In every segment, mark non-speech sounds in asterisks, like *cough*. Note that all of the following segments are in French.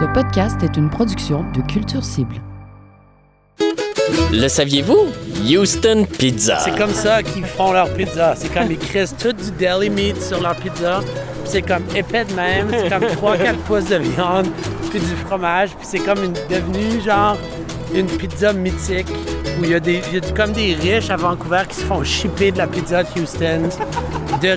Ce podcast est une production de Culture Cible. Le saviez-vous? Houston Pizza. C'est comme ça qu'ils font leur pizza. C'est comme ils crissent tout du deli meat sur leur pizza. Puis c'est comme épais de même. C'est comme 3-4 *laughs* pouces de viande, puis du fromage. Puis c'est comme une, devenu genre une pizza mythique où il y a, des, il y a comme des riches à Vancouver qui se font shipper de la pizza de Houston de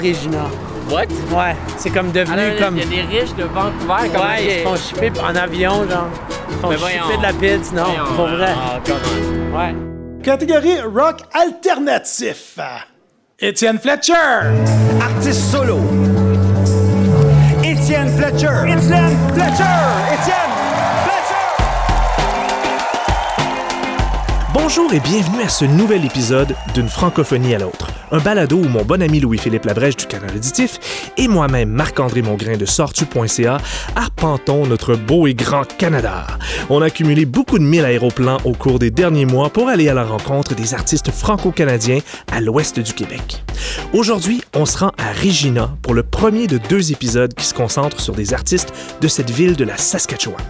Ouais, c'est comme devenu Alors, comme. Il y a des riches de Vancouver comme Ouais, ils se font shipper en avion, genre. Ils se font voyons. de la pizza, non, Voyons, pour vrai. ah. Ouais. Catégorie rock alternatif. Étienne Fletcher. Artiste solo. Étienne Fletcher. Étienne Fletcher. Étienne Bonjour et bienvenue à ce nouvel épisode d'une francophonie à l'autre. Un balado où mon bon ami Louis-Philippe Labrèche du Canal Auditif et moi-même Marc-André Mongrain de Sortu.ca arpentons notre beau et grand Canada. On a accumulé beaucoup de mille aéroplans au cours des derniers mois pour aller à la rencontre des artistes franco-canadiens à l'ouest du Québec. Aujourd'hui, on se rend à Regina pour le premier de deux épisodes qui se concentrent sur des artistes de cette ville de la Saskatchewan.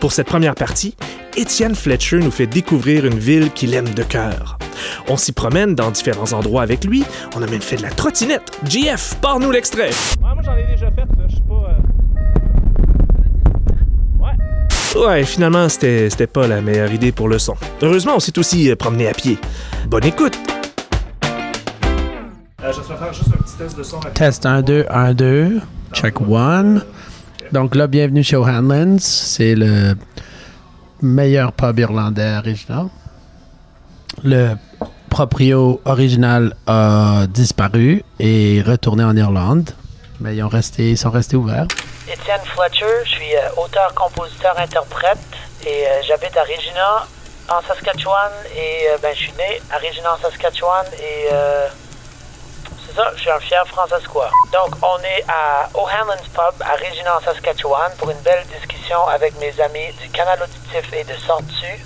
Pour cette première partie, Étienne Fletcher nous fait découvrir une ville qu'il aime de cœur. On s'y promène dans différents endroits avec lui, on a même fait de la trottinette. JF, pars-nous l'extrait! moi, j'en ai déjà fait, là. Je suis pas. euh, Ouais, finalement, c'était c'était pas la meilleure idée pour le son. Heureusement, on s'est aussi euh, promené à pied. Bonne écoute! Euh, je vais faire juste un petit test de son. Test 1, 2, 1, 2. Check 1. Donc là, bienvenue chez O'Hanlon's. C'est le meilleur pub irlandais original. Le proprio original a disparu et retourné en Irlande. Mais ils, ont resté, ils sont restés ouverts. Étienne Fletcher, je suis euh, auteur, compositeur, interprète et euh, j'habite à Regina, en Saskatchewan. Et euh, ben, je suis né à Regina, en Saskatchewan. Et c'est ça, je suis un fier francescois. Donc, on est à O'Hanlon's Pub à Regina, en Saskatchewan, pour une belle discussion avec mes amis du Canal Auditif et de Sortu.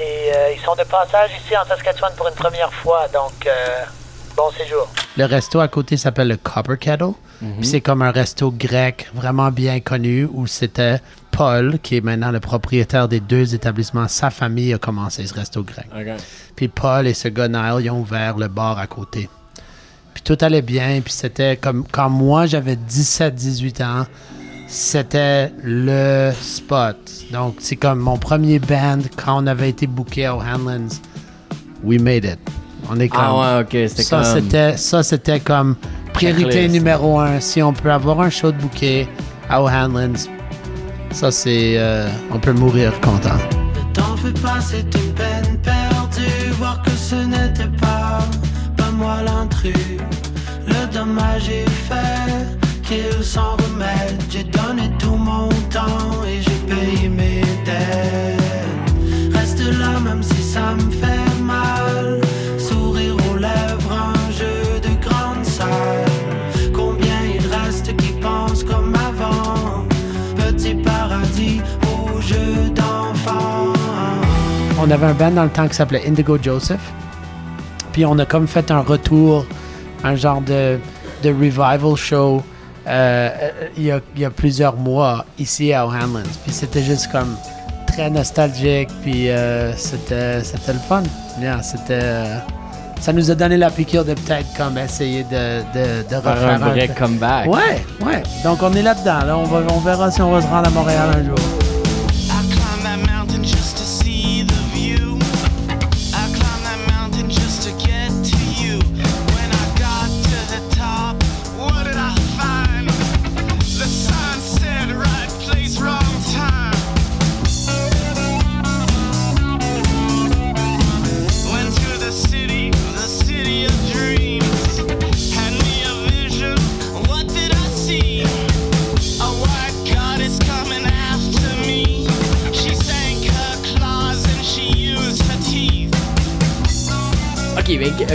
Et euh, ils sont de passage ici en Saskatchewan pour une première fois, donc euh, bon séjour. Le resto à côté s'appelle le Copper Kettle. Puis c'est comme un resto grec vraiment bien connu où c'était Paul, qui est maintenant le propriétaire des deux établissements. Sa famille a commencé ce resto grec. Puis Paul et ce gars Niall, ils ont ouvert le bar à côté. Puis tout allait bien. Puis c'était comme quand moi j'avais 17-18 ans, c'était le spot. Donc c'est comme mon premier band quand on avait été booké à O'Hanlon's. We made it. On est comme. Ah ouais, ok, c'était ça, comme... c'était ça, c'était comme priorité numéro un. Si on peut avoir un show de bouquet à O'Hanlon's, ça c'est, euh, on peut mourir content. Ne t'en fais pas, c'est une peine perdue. Voir que ce n'était pas, pas moi l'intrus. Le dommage est fait, qu'il s'en remette. J'ai On avait un band dans le temps qui s'appelait Indigo Joseph. Puis on a comme fait un retour, un genre de, de revival show euh, euh, il, y a, il y a plusieurs mois ici à O'Hanlon's. Puis c'était juste comme très nostalgique. Puis euh, c'était, c'était le fun. Bien, c'était, euh, ça nous a donné la piqûre de peut-être comme essayer de, de, de Faire refaire un vrai comeback. Ouais, ouais. Donc on est là-dedans. Là. On, va, on verra si on va se rendre à Montréal un jour.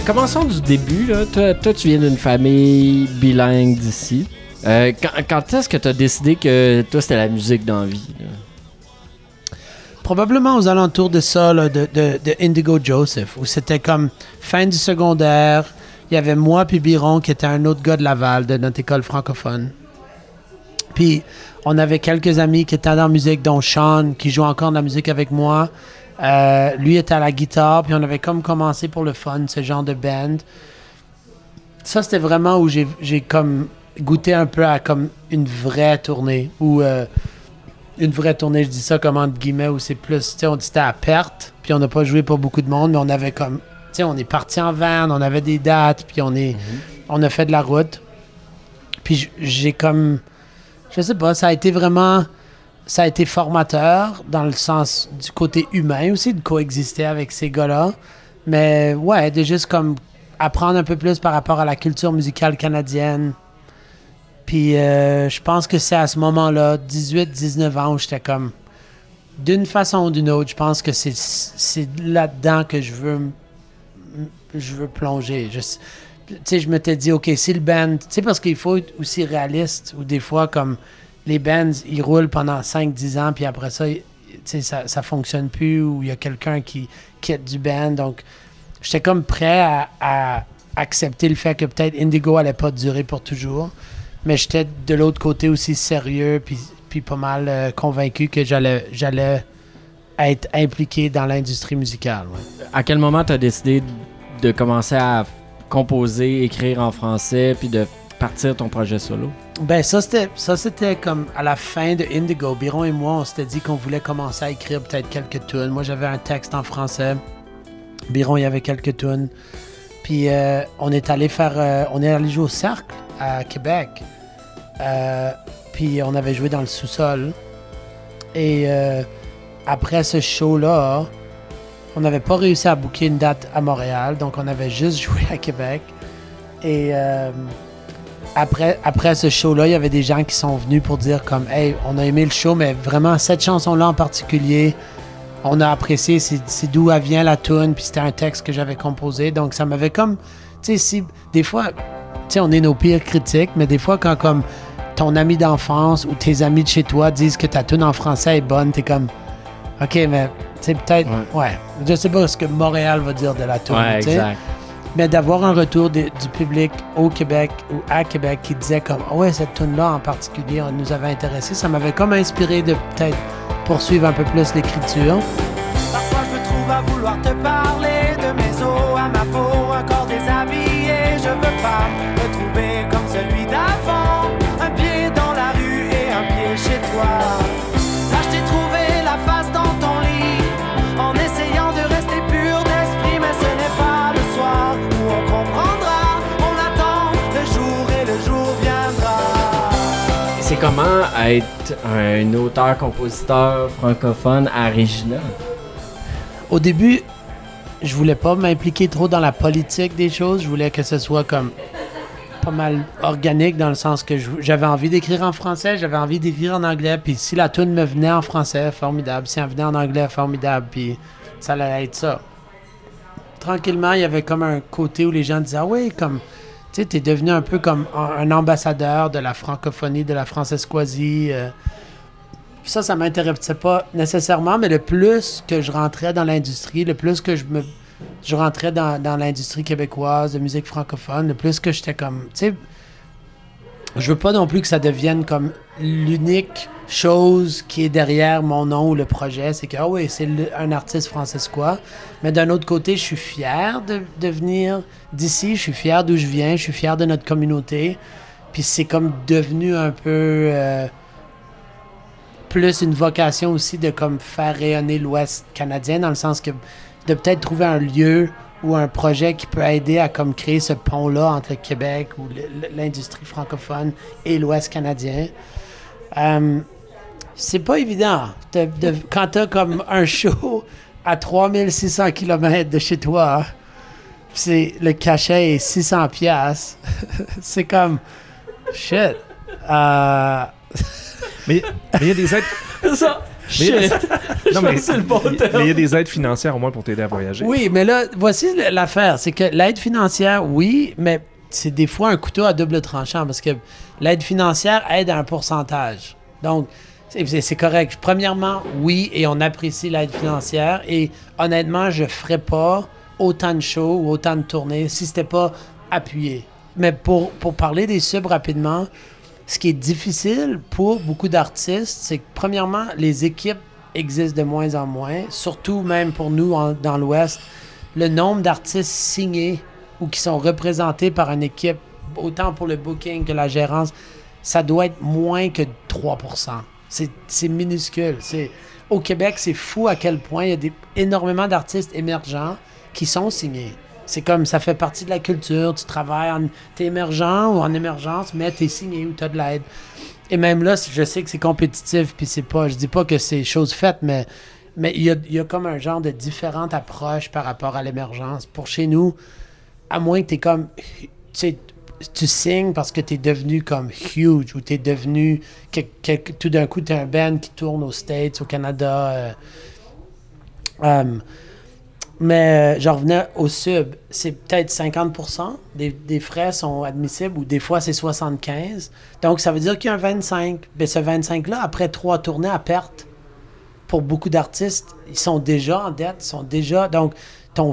Commençons du début. Là. Toi, tu viens d'une famille bilingue d'ici. Euh, quand est-ce que tu as décidé que toi, c'était la musique dans la vie? probablement aux alentours de ça, de Indigo Joseph, où c'était comme fin du secondaire. Il y avait moi puis Biron, qui était un autre gars de Laval, de notre école francophone. Puis on avait quelques amis qui étaient dans la musique, dont Sean, qui joue encore de la musique avec moi. Euh, lui était à la guitare, puis on avait comme commencé pour le fun, ce genre de band. Ça, c'était vraiment où j'ai comme goûté un peu à comme une vraie tournée. Ou euh, une vraie tournée, je dis ça comme entre guillemets, où c'est plus, tu sais, on dit c'était à perte, puis on n'a pas joué pour beaucoup de monde, mais on avait comme, tu sais, on est parti en van, on avait des dates, puis on est, on a fait de la route. Puis j'ai comme, je sais pas, ça a été vraiment, ça a été formateur dans le sens du côté humain aussi, de coexister avec ces gars-là. Mais ouais, de juste comme apprendre un peu plus par rapport à la culture musicale canadienne. Puis euh, je pense que c'est à ce moment-là, 18-19 ans, où j'étais comme, d'une façon ou d'une autre, je pense que c'est là-dedans que je veux, je veux plonger. Tu sais, je m'étais dit, OK, si le band, tu sais, parce qu'il faut être aussi réaliste, ou des fois, comme les bands, ils roulent pendant 5-10 ans, puis après ça, tu ça, ça fonctionne plus, ou il y a quelqu'un qui quitte du band. Donc, j'étais comme prêt à, accepter le fait que peut-être Indigo allait pas durer pour toujours. Mais j'étais de l'autre côté aussi sérieux, puis, pas mal euh, convaincu que j'allais, être impliqué dans l'industrie musicale. À quel moment t'as décidé de commencer à composer, écrire en français, puis de partir ton projet solo? Ben ça c'était ça c'était comme à la fin de Indigo, Biron et moi on s'était dit qu'on voulait commencer à écrire peut-être quelques tunes. Moi j'avais un texte en français. Biron il y avait quelques tunes. Puis euh, on est allé faire euh, on est allé jouer au cercle à Québec. Euh, puis on avait joué dans le sous-sol. Et euh, après ce show-là, on n'avait pas réussi à booker une date à Montréal, donc on avait juste *laughs* joué à Québec. Et euh, après, après ce show-là, il y avait des gens qui sont venus pour dire comme Hey, on a aimé le show, mais vraiment cette chanson-là en particulier, on a apprécié, c'est c'est d'où elle vient la tune, puis c'était un texte que j'avais composé. Donc ça m'avait comme. Tu sais, si. Des fois, tu sais, on est nos pires critiques, mais des fois, quand comme ton ami d'enfance ou tes amis de chez toi disent que ta tune en français est bonne, t'es comme. Ok, mais tu sais, peut-être. Ouais. Je sais pas ce que Montréal va dire de la tune. Ouais, tu sais. exact. Mais d'avoir un retour du public au Québec ou à Québec qui disait comme Ah ouais cette tune là en particulier on nous avait intéressé, ça m'avait comme inspiré de peut-être poursuivre un peu plus l'écriture. Parfois je me trouve à vouloir te parler de mes os à ma peau. Je veux Comment être un auteur-compositeur francophone à Regina? Au début, je voulais pas m'impliquer trop dans la politique des choses, je voulais que ce soit comme pas mal organique dans le sens que j'avais envie d'écrire en français, j'avais envie d'écrire en anglais, puis si la tune me venait en français, formidable, si elle venait en anglais, formidable, puis ça allait être ça. Tranquillement, il y avait comme un côté où les gens disaient ah oui, comme tu sais, t'es devenu un peu comme un, ambassadeur de la francophonie, de la francescoisie. euh. ça, ça m'intéressait pas nécessairement, mais le plus que je rentrais dans l'industrie, le plus que je me je rentrais dans, dans l'industrie québécoise de musique francophone, le plus que j'étais comme, tu sais, je veux pas non plus que ça devienne comme l'unique chose qui est derrière mon nom ou le projet, c'est que, ah oui, c'est un artiste francescois. Mais d'un autre côté, je suis fier de, de venir d'ici, je suis fier d'où je viens, je suis fier de notre communauté. Puis c'est comme devenu un peu euh, plus une vocation aussi de comme faire rayonner l'Ouest canadien, dans le sens que de peut-être trouver un lieu ou un projet qui peut aider à comme créer ce pont-là entre le Québec ou l'industrie francophone et l'Ouest canadien. Euh, c'est pas évident. De, de- quand t'as comme un show à 3600 km de chez toi, c'est le cachet est 600 pièces. *laughs* c'est comme shit. Euh, Mais il y a des *laughs* aides. Mais *laughs* il y a des- Non, mais C'est le bon mais il y a des aides financières au moins pour t'aider à voyager. Oui, mais là, voici l'affaire. C'est que l'aide financière, oui, mais c'est des fois un couteau à double tranchant parce que l'aide financière aide à un pourcentage. Donc, c'est- correct. Premièrement, oui, et on apprécie l'aide financière. Et honnêtement, je ne ferais pas autant de shows ou autant de tournées si c'était pas appuyé. Mais pour, pour parler des subs rapidement, ce qui est difficile pour beaucoup d'artistes, c'est que premièrement, les équipes existent de moins en moins, surtout même pour nous dans l'Ouest. Le nombre d'artistes signés ou qui sont représentés par une équipe, autant pour le booking que la gérance, ça doit être moins que 3%. C'est minuscule. Au Québec, c'est fou à quel point il y a énormément d'artistes émergents qui sont signés. C'est comme ça fait partie de la culture. Tu travailles, en, t'es émergent ou en émergence, mais t'es signé ou t'as de l'aide. Et même là, je sais que c'est compétitif, puis c'est pas, je dis pas que c'est chose faite, mais mais il y a, y a comme un genre de différente approche par rapport à l'émergence. Pour chez nous, à moins que t'es comme, tu sais, tu signes parce que t'es devenu comme huge ou t'es devenu, que, que- tout d'un coup, t'es un band qui tourne aux States, au Canada. euh, euh, mais euh, je revenais au sub, c'est peut-être 50% des, des frais sont admissibles ou des fois c'est 75. Donc ça veut dire qu'il y a un 25. Mais ce 25-là, après trois tournées à perte, pour beaucoup d'artistes, ils sont déjà en dette, ils sont déjà. Donc, ton,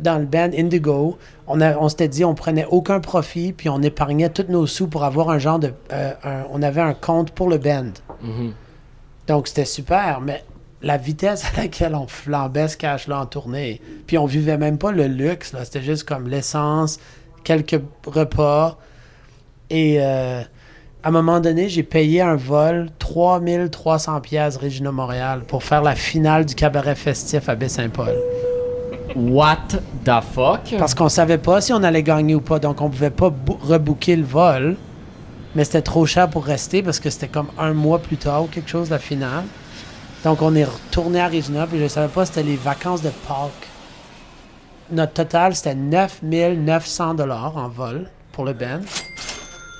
dans le band Indigo, on, a- on s'était dit on prenait aucun profit, puis on épargnait tous nos sous pour avoir un genre de. euh, un- on avait un compte pour le band. Donc, c'était super, mais la vitesse à laquelle on flambait ce cash-là en tournée, puis on vivait même pas le luxe, là, c'était juste comme l'essence, quelques repas, et euh, à un moment donné, j'ai payé un vol 3300 pièces Regina Montréal pour faire la finale du cabaret festif à Baie-Saint-Paul. What the fuck? Parce qu'on savait pas si on allait gagner ou pas, donc on pouvait pas rebooker le vol. Mais c'était trop cher pour rester parce que c'était comme un mois plus tard ou quelque chose, la finale. Donc on est retourné à Regina, puis je savais pas c'était les vacances de Pâques. Notre total, c'était 9900 dollars en vol pour le band.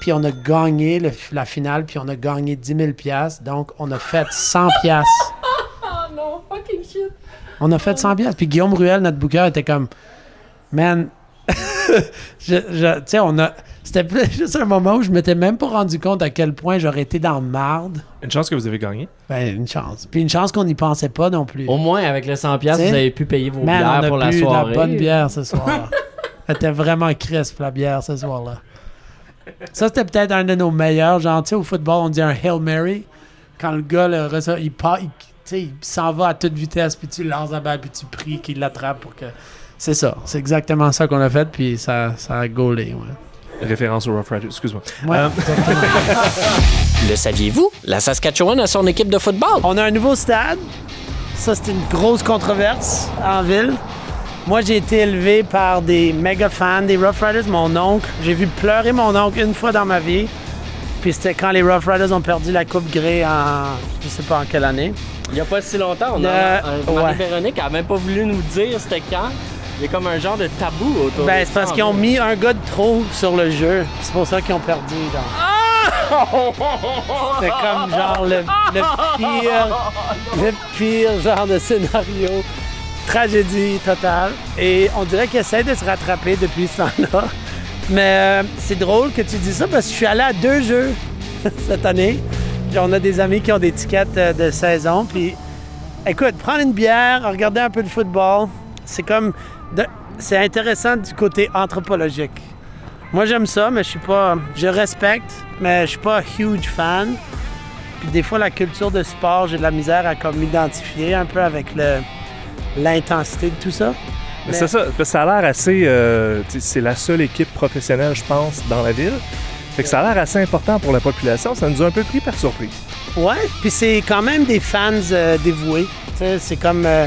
Puis on a gagné le- la finale, puis on a gagné 10 000 piastres. Donc on a fait 100 piastres. *laughs* Oh non, fucking shit. On a fait 100 piastres. Puis Guillaume Ruel, notre booker, était comme, man, *laughs* je, je- tu sais, on a, c'était *laughs* juste un moment où je m'étais même pas rendu compte à quel point j'aurais été dans le marde. Une chance que vous avez gagné? Ben, une chance. Puis une chance qu'on n'y pensait pas non plus. Au moins, avec le 100$, piastres, T'sais, vous avez pu payer vos Man, bières on a pour la soirée. de la bonne bière ce soir. *laughs* C'était vraiment crisp, la bière, ce soir-là. Ça, c'était peut-être un de nos meilleurs. Genre, tu sais, au football, on dit un Hail Mary. Quand le gars, le il part, il, il s'en va à toute vitesse, puis tu lances la balle, puis tu pries qu'il l'attrape pour que... C'est ça. C'est exactement ça qu'on a fait, puis ça, ça a gaulé, ouais. Référence au Rough Riders, excuse-moi. Ouais, Euh, exactement. *laughs* Le saviez-vous? La Saskatchewan a son équipe de football. On a un nouveau stade. Ça, c'est une grosse controverse en ville. Moi, j'ai été élevé par des méga fans des Rough Riders. Mon oncle, j'ai vu pleurer mon oncle une fois dans ma vie. Puis c'était quand les Rough Riders ont perdu la Coupe Grey en. Je sais pas en quelle année. Il n'y a pas si longtemps, on Euh, a, ouais. Marie-Véronique a même pas voulu nous dire c'était quand. Il y a comme un genre de tabou autour Ben, c'est parce qu'ils ont mis un gars de trop sur le jeu. C'est pour ça qu'ils ont perdu. genre. C'était comme genre le, le pire, le pire genre de scénario. Tragédie totale. Et on dirait qu'ils essaient de se rattraper depuis ce temps-là. Mais euh, c'est drôle que tu dis ça parce que je suis allé à deux jeux *laughs* cette année. Puis on a des amis qui ont des étiquettes euh, de saison. Puis écoute, prendre une bière, regarder un peu de football, c'est comme. C'est intéressant du côté anthropologique. Moi, j'aime ça, mais je suis pas. Je respecte, mais je suis pas huge fan. Puis des fois, la culture de sport, j'ai de la misère à comme m'identifier un peu avec le l'intensité de tout ça. Mais c'est ça, ça a l'air assez. euh, c'est la seule équipe professionnelle, je pense, dans la ville. Fait que ça a l'air assez important pour la population. Ça nous a un peu pris par surprise. Ouais, puis c'est quand même des fans euh, dévoués. C'est comme. euh,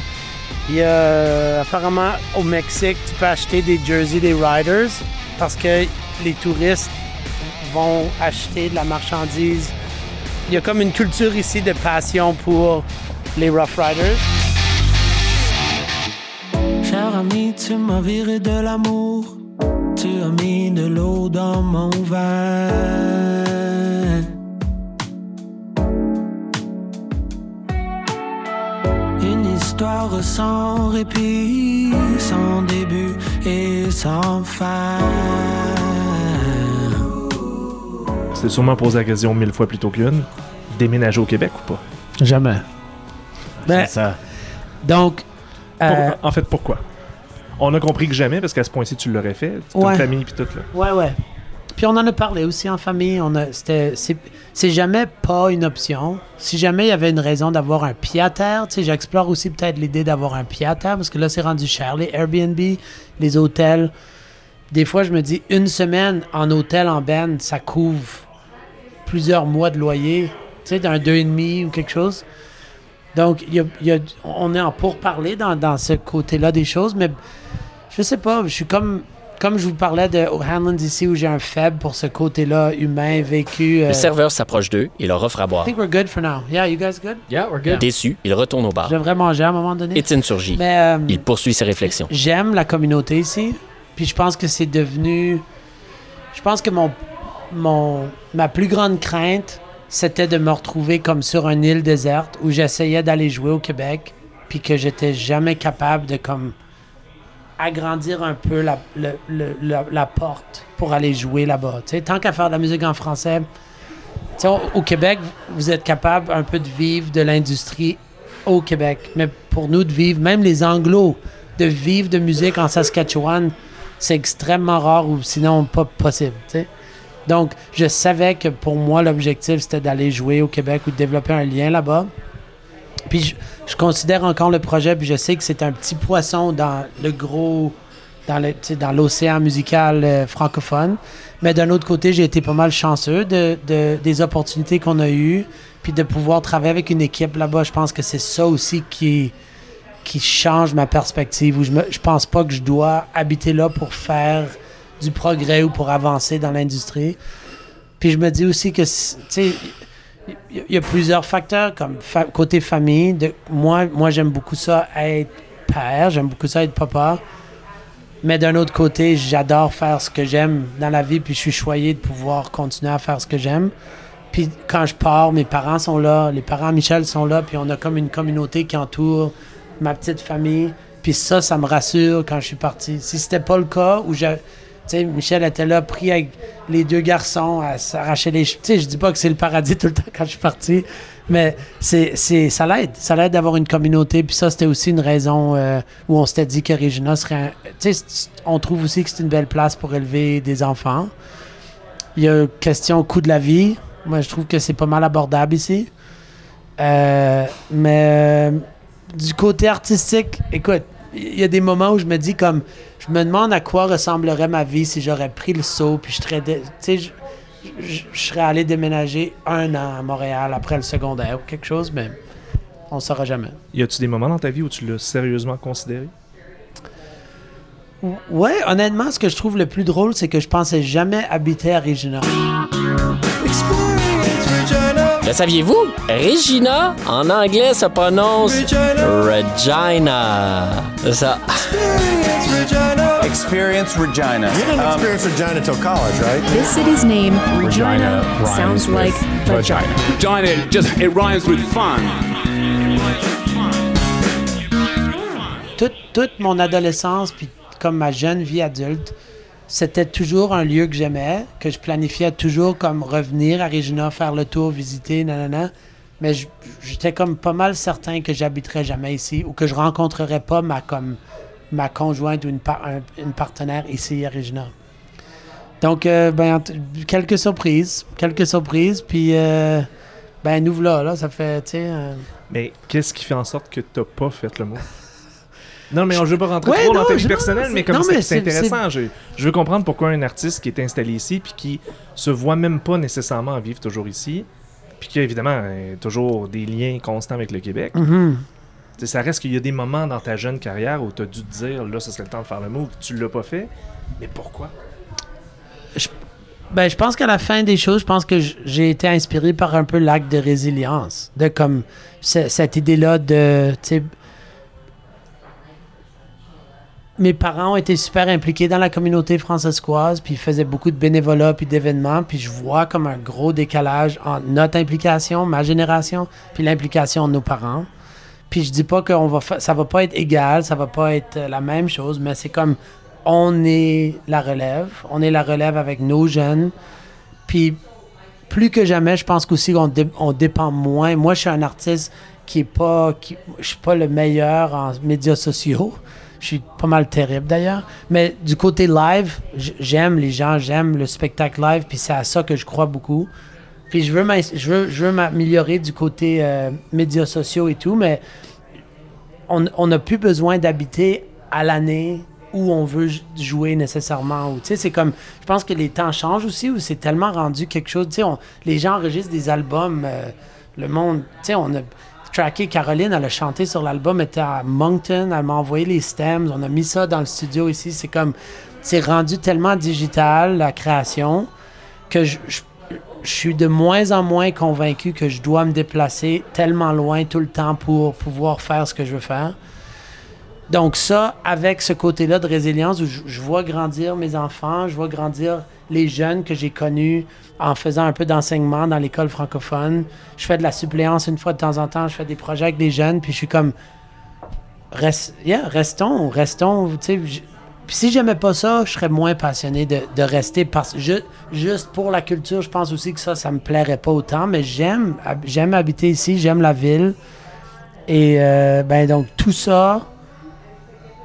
Il y a euh, apparemment au Mexique, tu peux acheter des jerseys des Riders parce que les touristes vont acheter de la marchandise. Il y a comme une culture ici de passion pour les Rough Riders. Cher ami, tu m'as viré de l'amour. Tu as mis de l'eau dans mon. Histoire sans répit, sans début et sans fin. C'est sûrement posé la question mille fois plutôt qu'une. Déménager au Québec ou pas? Jamais. Ben, C'est ça. donc, Pour- euh, en fait, pourquoi? On a compris que jamais, parce qu'à ce point-ci, tu l'aurais fait. Toute Ouais. famille puis tout, là. Ouais, ouais. Puis on en a parlé aussi en famille. C'est, jamais pas une option. Si jamais il y avait une raison d'avoir un pied à terre, tu sais, j'explore aussi peut-être l'idée d'avoir un pied à terre parce que là, c'est rendu cher. Les Airbnb, les hôtels. Des fois, je me dis, une semaine en hôtel en Ben, ça couvre plusieurs mois de loyer, tu sais, d'un deux et demi ou quelque chose. Donc, on est en pourparler dans, dans ce côté-là des choses, mais je sais pas, je suis comme, comme je vous parlais de Hanlon ici où j'ai un faible pour ce côté-là humain, vécu. euh, Le serveur s'approche d'eux et leur offre à boire. I think we're good for now. Yeah, you guys good? Yeah, we're good. Déçu, il retourne au bar. Je devrais manger à un moment donné. Étienne surgit. Mais euh, Il poursuit ses réflexions. j'aime la communauté ici. Puis je pense que c'est devenu. Je pense que mon, mon, ma plus grande crainte, c'était de me retrouver comme sur une île déserte où j'essayais d'aller jouer au Québec, puis que j'étais jamais capable de comme agrandir un peu la, la, porte pour aller jouer là-bas. Tu sais, tant qu'à faire de la musique en français, au, au Québec, vous êtes capable un peu de vivre de l'industrie au Québec. Mais pour nous, de vivre, même les Anglos, de vivre de musique en Saskatchewan, c'est extrêmement rare ou sinon pas possible. tu sais. Donc, je savais que pour moi, l'objectif, c'était d'aller jouer au Québec ou de développer un lien là-bas. Puis je, considère encore le projet, puis je sais que c'est un petit poisson dans le gros, dans le- dans l'océan musical euh, francophone. Mais d'un autre côté, j'ai été pas mal chanceux de, de- des opportunités qu'on a eues, puis de pouvoir travailler avec une équipe là-bas. Je pense que c'est ça aussi qui, qui change ma perspective. Je, me, je pense pas que je dois habiter là pour faire du progrès ou pour avancer dans l'industrie. Puis je me dis aussi que, tu sais, il y, a plusieurs facteurs comme côté famille. Moi, moi j'aime beaucoup ça être père, j'aime beaucoup ça être papa. Mais d'un autre côté, j'adore faire ce que j'aime dans la vie, puis je suis choyé de pouvoir continuer à faire ce que j'aime. Puis quand je pars, mes parents sont là, les parents Michel sont là, puis on a comme une communauté qui entoure ma petite famille. Puis ça, ça me rassure quand je suis parti. Si c'était pas le cas, tu sais, Michel était là, pris avec les deux garçons à s'arracher les cheveux. Tu sais, je dis pas que c'est le paradis *laughs* tout le temps quand je suis parti, mais c'est, c'est, ça l'aide. Ça l'aide d'avoir une communauté. Puis ça, c'était aussi une raison euh, où on s'était dit que Regina serait. un- on trouve aussi que c'est une belle place pour élever des enfants. Il y a question coût de la vie. Moi, je trouve que c'est pas mal abordable ici. Euh, mais euh, du côté artistique, écoute, il y a des moments où je me dis comme, je me demande à quoi ressemblerait ma vie si j'aurais pris le saut, puis je serais, dé- tu sais, je, je- je serais allé déménager un an à Montréal après le secondaire ou quelque chose, mais on ne saura jamais. Y a-tu des moments dans ta vie où tu l'as sérieusement considéré? Ou- Ouais, honnêtement, ce que je trouve le plus drôle, c'est que je pensais jamais habiter à Regina. Le saviez-vous? Regina, en anglais, se prononce Regina. C'est ça. Experience Regina. You didn't experience Regina till college, right? This city's name, Regina, rhymes sounds with like vagina. Vagina, it just it rhymes with fun. toute, toute mon adolescence, puis comme ma jeune vie adulte, c'était toujours un lieu que j'aimais, que je planifiais toujours comme revenir à Regina, faire le tour, visiter, nanana. Mais je- j'étais comme pas mal certain que j'habiterais jamais ici ou que je rencontrerais pas ma, comme, ma conjointe ou une, par- un- une partenaire ici à Regina. Donc, euh, ben, quelques surprises, quelques surprises, puis euh, ben, nous voilà, là, ça fait, tu sais... euh, Mais qu'est-ce qui fait en sorte que t'as pas fait le mot? *laughs* Non, mais on ne veut pas rentrer Ouais, trop dans ta vie je- personnelle, mais comme c'est intéressant. Je, je veux comprendre pourquoi un artiste qui est installé ici, puis qui se voit même pas nécessairement vivre toujours ici, puis qui a évidemment euh, toujours des liens constants avec le Québec. mhm. Tu sais, Ça reste qu'il y a des moments dans ta jeune carrière où tu as dû te dire, là, ce serait le temps de faire le move, tu l'as pas fait. Mais pourquoi? Ben, je pense qu'à la fin des choses, je pense que j'ai été inspiré par un peu l'acte de résilience. De comme ce- cette idée-là de. Mes parents ont été super impliqués dans la communauté francescoise, puis ils faisaient beaucoup de bénévolat puis d'événements, puis je vois comme un gros décalage entre notre implication, ma génération, puis l'implication de nos parents. Puis je dis pas que va fa- ça va pas être égal, ça va pas être euh, la même chose, mais c'est comme on est la relève, on est la relève avec nos jeunes. Puis plus que jamais, je pense qu'aussi on, dé- on dépend moins. Moi, je suis un artiste qui est pas, qui, je suis pas le meilleur en médias sociaux. Je suis pas mal terrible d'ailleurs. Mais du côté live, j'aime les gens, j'aime le spectacle live, puis c'est à ça que je crois beaucoup. Puis je veux je veux, je veux m'améliorer du côté euh, médias sociaux et tout, mais on n'a plus besoin d'habiter à l'année où on veut jouer nécessairement. Ou, c'est comme, je pense que les temps changent aussi, où c'est tellement rendu quelque chose. On- les gens enregistrent des albums, euh, le monde, on a tracké Caroline, elle a chanté sur l'album, elle était à Moncton, elle m'a envoyé les stems, on a mis ça dans le studio ici. C'est comme, c'est rendu tellement digital, la création, que je, je- je suis de moins en moins convaincu que je dois me déplacer tellement loin tout le temps pour pouvoir faire ce que je veux faire. Donc ça, avec ce côté-là de résilience où je, vois grandir mes enfants, je vois grandir les jeunes que j'ai connus en faisant un peu d'enseignement dans l'école francophone. Je fais de la suppléance une fois de temps en temps, je fais des projets avec des jeunes, puis je suis comme, Rest- yeah, restons, restons, tu sais, si j'aimais pas ça, je serais moins passionné de, rester parce ju- juste pour la culture, je pense aussi que ça, ça me plairait pas autant, mais j'aime, j'aime habiter ici, j'aime la ville. Et euh, ben donc tout ça,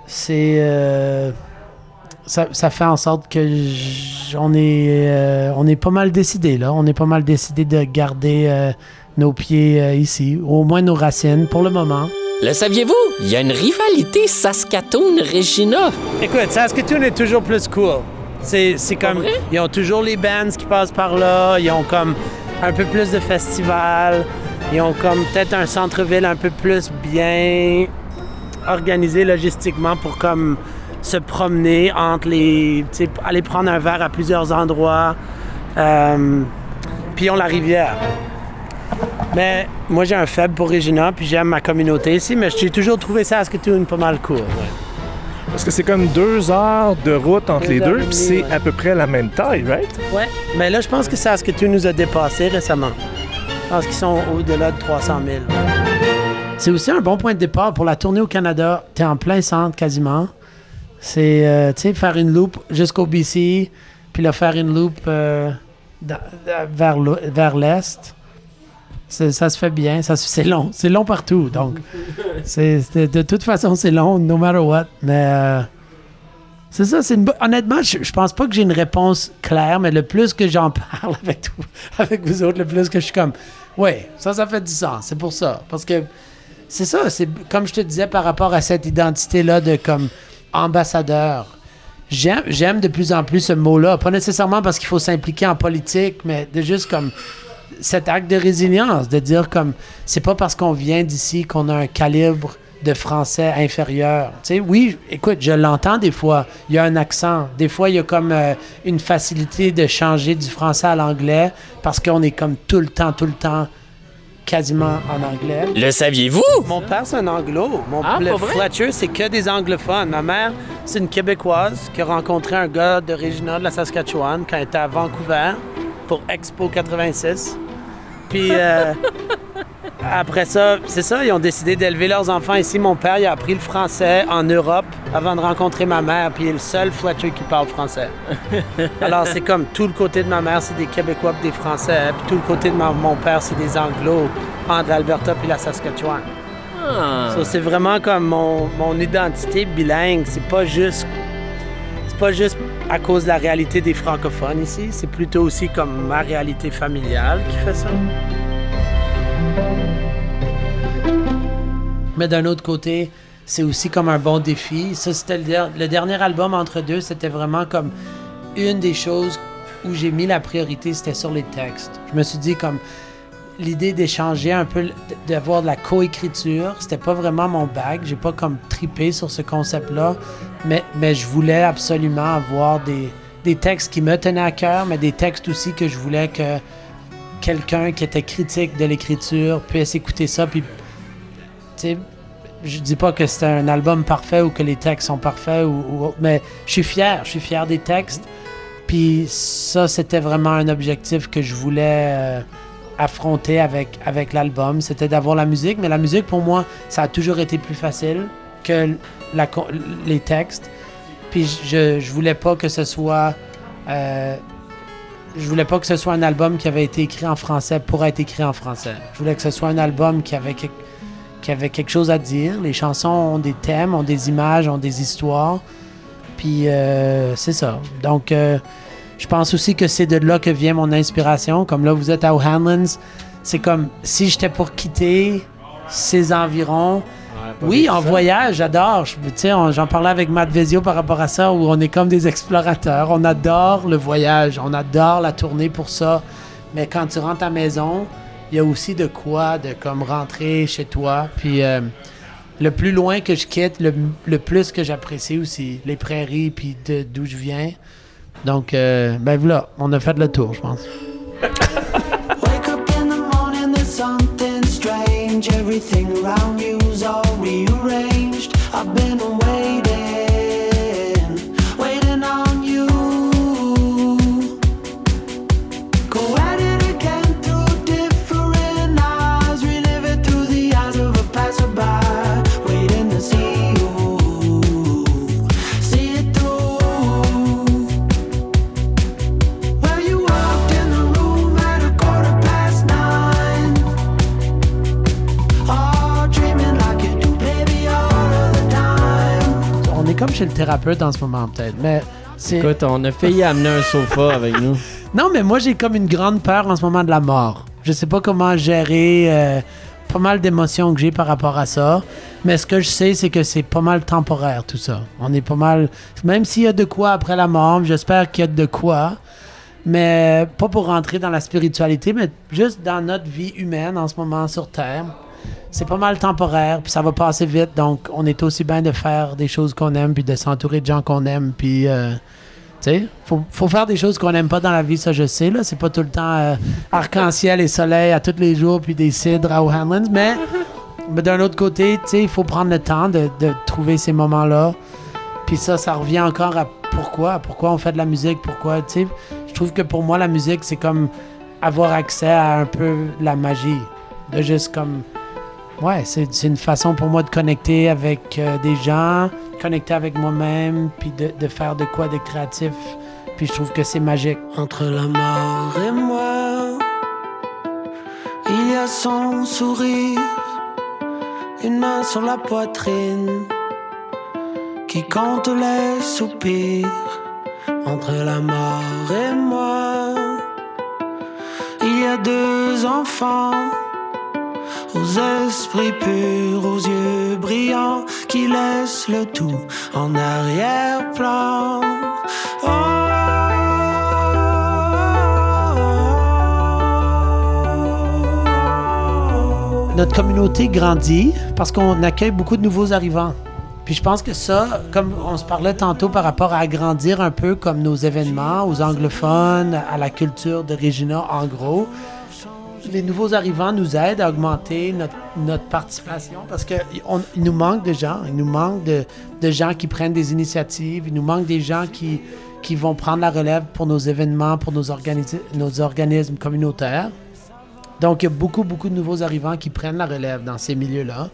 c'est euh, ça, fait en sorte que on est euh, on est pas mal décidé là, on est pas mal décidé de garder nos pieds ici, au moins nos racines pour le moment. Le saviez-vous? Il y a une rivalité Saskatoon-Regina. Écoute, Saskatoon est toujours plus cool. C'est, c'est comme. Ils ont toujours les bands qui passent par là. Ils ont comme un peu plus de festivals. Ils ont comme peut-être un centre-ville un peu plus bien organisé logistiquement pour comme se promener entre les. aller prendre un verre à plusieurs endroits. Euh, puis ils ont la rivière. Mais moi, j'ai un faible pour Regina, puis j'aime ma communauté ici, mais j'ai toujours trouvé Saskatoon pas mal ouais. Parce que c'est comme deux heures de route entre Deux les deux, puis c'est ouais. à peu près la même taille, right? Ouais, mais là, je pense que Saskatoon nous a dépassés récemment. Je pense qu'ils sont au-delà de 300 000. C'est aussi un bon point de départ pour la tournée au Canada. T'es en plein centre quasiment. C'est, euh, tu sais, faire une loop jusqu'au BC, puis là, faire une loop euh, l'o- vers l'Est. Ça se fait bien. C'est long. C'est long partout. Donc, c'est, de toute façon, c'est long, no matter what. Mais euh, c'est ça. C'est une Honnêtement, je, je pense pas que j'ai une réponse claire, mais le plus que j'en *laughs* parle avec, tout, avec vous autres, le plus que je suis comme, ouais, ça, ça fait du sens. C'est pour ça. Parce que c'est ça. C'est comme je te disais par rapport à cette identité-là de comme ambassadeur. J'aime, j'aime de plus en plus ce mot-là. Pas nécessairement parce qu'il faut s'impliquer en politique, mais de juste comme cet acte de résilience, de dire comme c'est pas parce qu'on vient d'ici qu'on a un calibre de français inférieur. Tu sais, oui, écoute, je l'entends des fois. Il y a un accent. Des fois, il y a comme euh, une facilité de changer du français à l'anglais parce qu'on est comme tout le temps, tout le temps quasiment en anglais. Le saviez-vous? Mon père, c'est un anglo. Mon, Ah, le? Fletcher, c'est que des anglophones. Ma mère, c'est une Québécoise qui a rencontré un gars de Regina de la Saskatchewan quand elle était à Vancouver pour Expo 86. Puis euh, après ça, c'est ça, ils ont décidé d'élever leurs enfants ici. Mon père, il a appris le français en Europe avant de rencontrer ma mère, puis il est le seul Fletcher qui parle français. *laughs* Alors c'est comme tout le côté de ma mère, c'est des Québécois puis des Français, puis tout le côté de ma- mon père, c'est des Anglos entre l'Alberta puis la Saskatchewan. Ah. So, c'est vraiment comme mon, mon identité bilingue. C'est pas juste. Pas juste à cause de la réalité des francophones ici. C'est plutôt aussi comme ma réalité familiale qui fait ça. Mais d'un autre côté, c'est aussi comme un bon défi. Ça, c'était le, le dernier album entre deux. C'était vraiment comme une des choses où j'ai mis la priorité, c'était sur les textes. Je me suis dit comme l'idée d'échanger un peu, d'avoir de la coécriture, c'était pas vraiment mon bag. J'ai pas comme tripé sur ce concept-là, mais, mais je voulais absolument avoir des, des textes qui me tenaient à cœur, mais des textes aussi que je voulais que quelqu'un qui était critique de l'écriture puisse écouter ça. Puis, je dis pas que c'est un album parfait ou que les textes sont parfaits, ou, ou- mais je suis fier. Je suis fier des textes. Puis ça, c'était vraiment un objectif que je voulais euh, affronter avec, avec l'album. C'était d'avoir la musique, mais la musique, pour moi, ça a toujours été plus facile que la, les textes. Puis je, je voulais pas que ce soit... euh, je voulais pas que ce soit un album qui avait été écrit en français pour être écrit en français. Je voulais que ce soit un album qui avait, qui avait quelque chose à dire. Les chansons ont des thèmes, ont des images, ont des histoires. Puis euh, c'est ça. Donc, euh, je pense aussi que c'est de là que vient mon inspiration. Comme là, vous êtes à O'Hanlon's. C'est comme si j'étais pour quitter ces environs. Oui, en voyage, j'adore. J'en parlais avec Matt Vezio par rapport à ça, où on est comme des explorateurs. On adore le voyage, on adore la tournée pour ça. Mais quand tu rentres à la maison, il y a aussi de quoi de comme rentrer chez toi. Puis euh, le plus loin que je quitte, le, le plus que j'apprécie aussi les prairies, puis d'où je viens. Donc, euh, ben voilà, on a fait le tour, je pense. Wake up in the morning, there's something strange. Everything around you's all rearranged. I've been waiting, comme chez le thérapeute en ce moment, peut-être. Mais c'est. Écoute, on a failli amener un sofa avec nous. *laughs* Non, mais moi, j'ai comme une grande peur en ce moment de la mort. Je sais pas comment gérer euh, pas mal d'émotions que j'ai par rapport à ça. Mais ce que je sais, c'est que c'est pas mal temporaire, tout ça. On est pas mal. Même s'il y a de quoi après la mort, j'espère qu'il y a de quoi. Mais pas pour rentrer dans la spiritualité, mais juste dans notre vie humaine en ce moment sur Terre. C'est pas mal temporaire, puis ça va passer vite. Donc, on est aussi bien de faire des choses qu'on aime, puis de s'entourer de gens qu'on aime, puis. euh, tu sais, faut, faut faire des choses qu'on n'aime pas dans la vie, ça je sais. là. C'est pas tout le temps euh, arc-en-ciel et soleil à tous les jours, puis des cidres à O'Hanlon's. Mais, mais d'un autre côté, tu sais, il faut prendre le temps de, de trouver ces moments-là. Puis ça, ça revient encore à pourquoi. Pourquoi on fait de la musique, pourquoi, tu sais. Je trouve que pour moi, la musique, c'est comme avoir accès à un peu la magie. De juste comme... Ouais, c'est une façon pour moi de connecter avec euh, des gens, connecter avec moi-même, puis de, de faire de quoi de créatif. Puis je trouve que c'est magique. Entre la mort et moi, il y a son sourire, une main sur la poitrine, qui compte les soupirs. Entre la mort et moi, il y a deux enfants, aux esprits purs, aux yeux brillants, qui laissent le tout en arrière-plan. Notre communauté grandit parce qu'on accueille beaucoup de nouveaux arrivants. Puis je pense que ça, comme on se parlait tantôt par rapport à agrandir un peu comme nos événements aux anglophones, à la culture de Regina en gros, les nouveaux arrivants nous aident à augmenter notre, participation parce qu'il nous manque de gens. Il nous manque de, gens qui prennent des initiatives. Il nous manque des gens qui, qui vont prendre la relève pour nos événements, pour nos, nos organismes communautaires. Donc, il y a beaucoup, beaucoup de nouveaux arrivants qui prennent la relève dans ces milieux-là.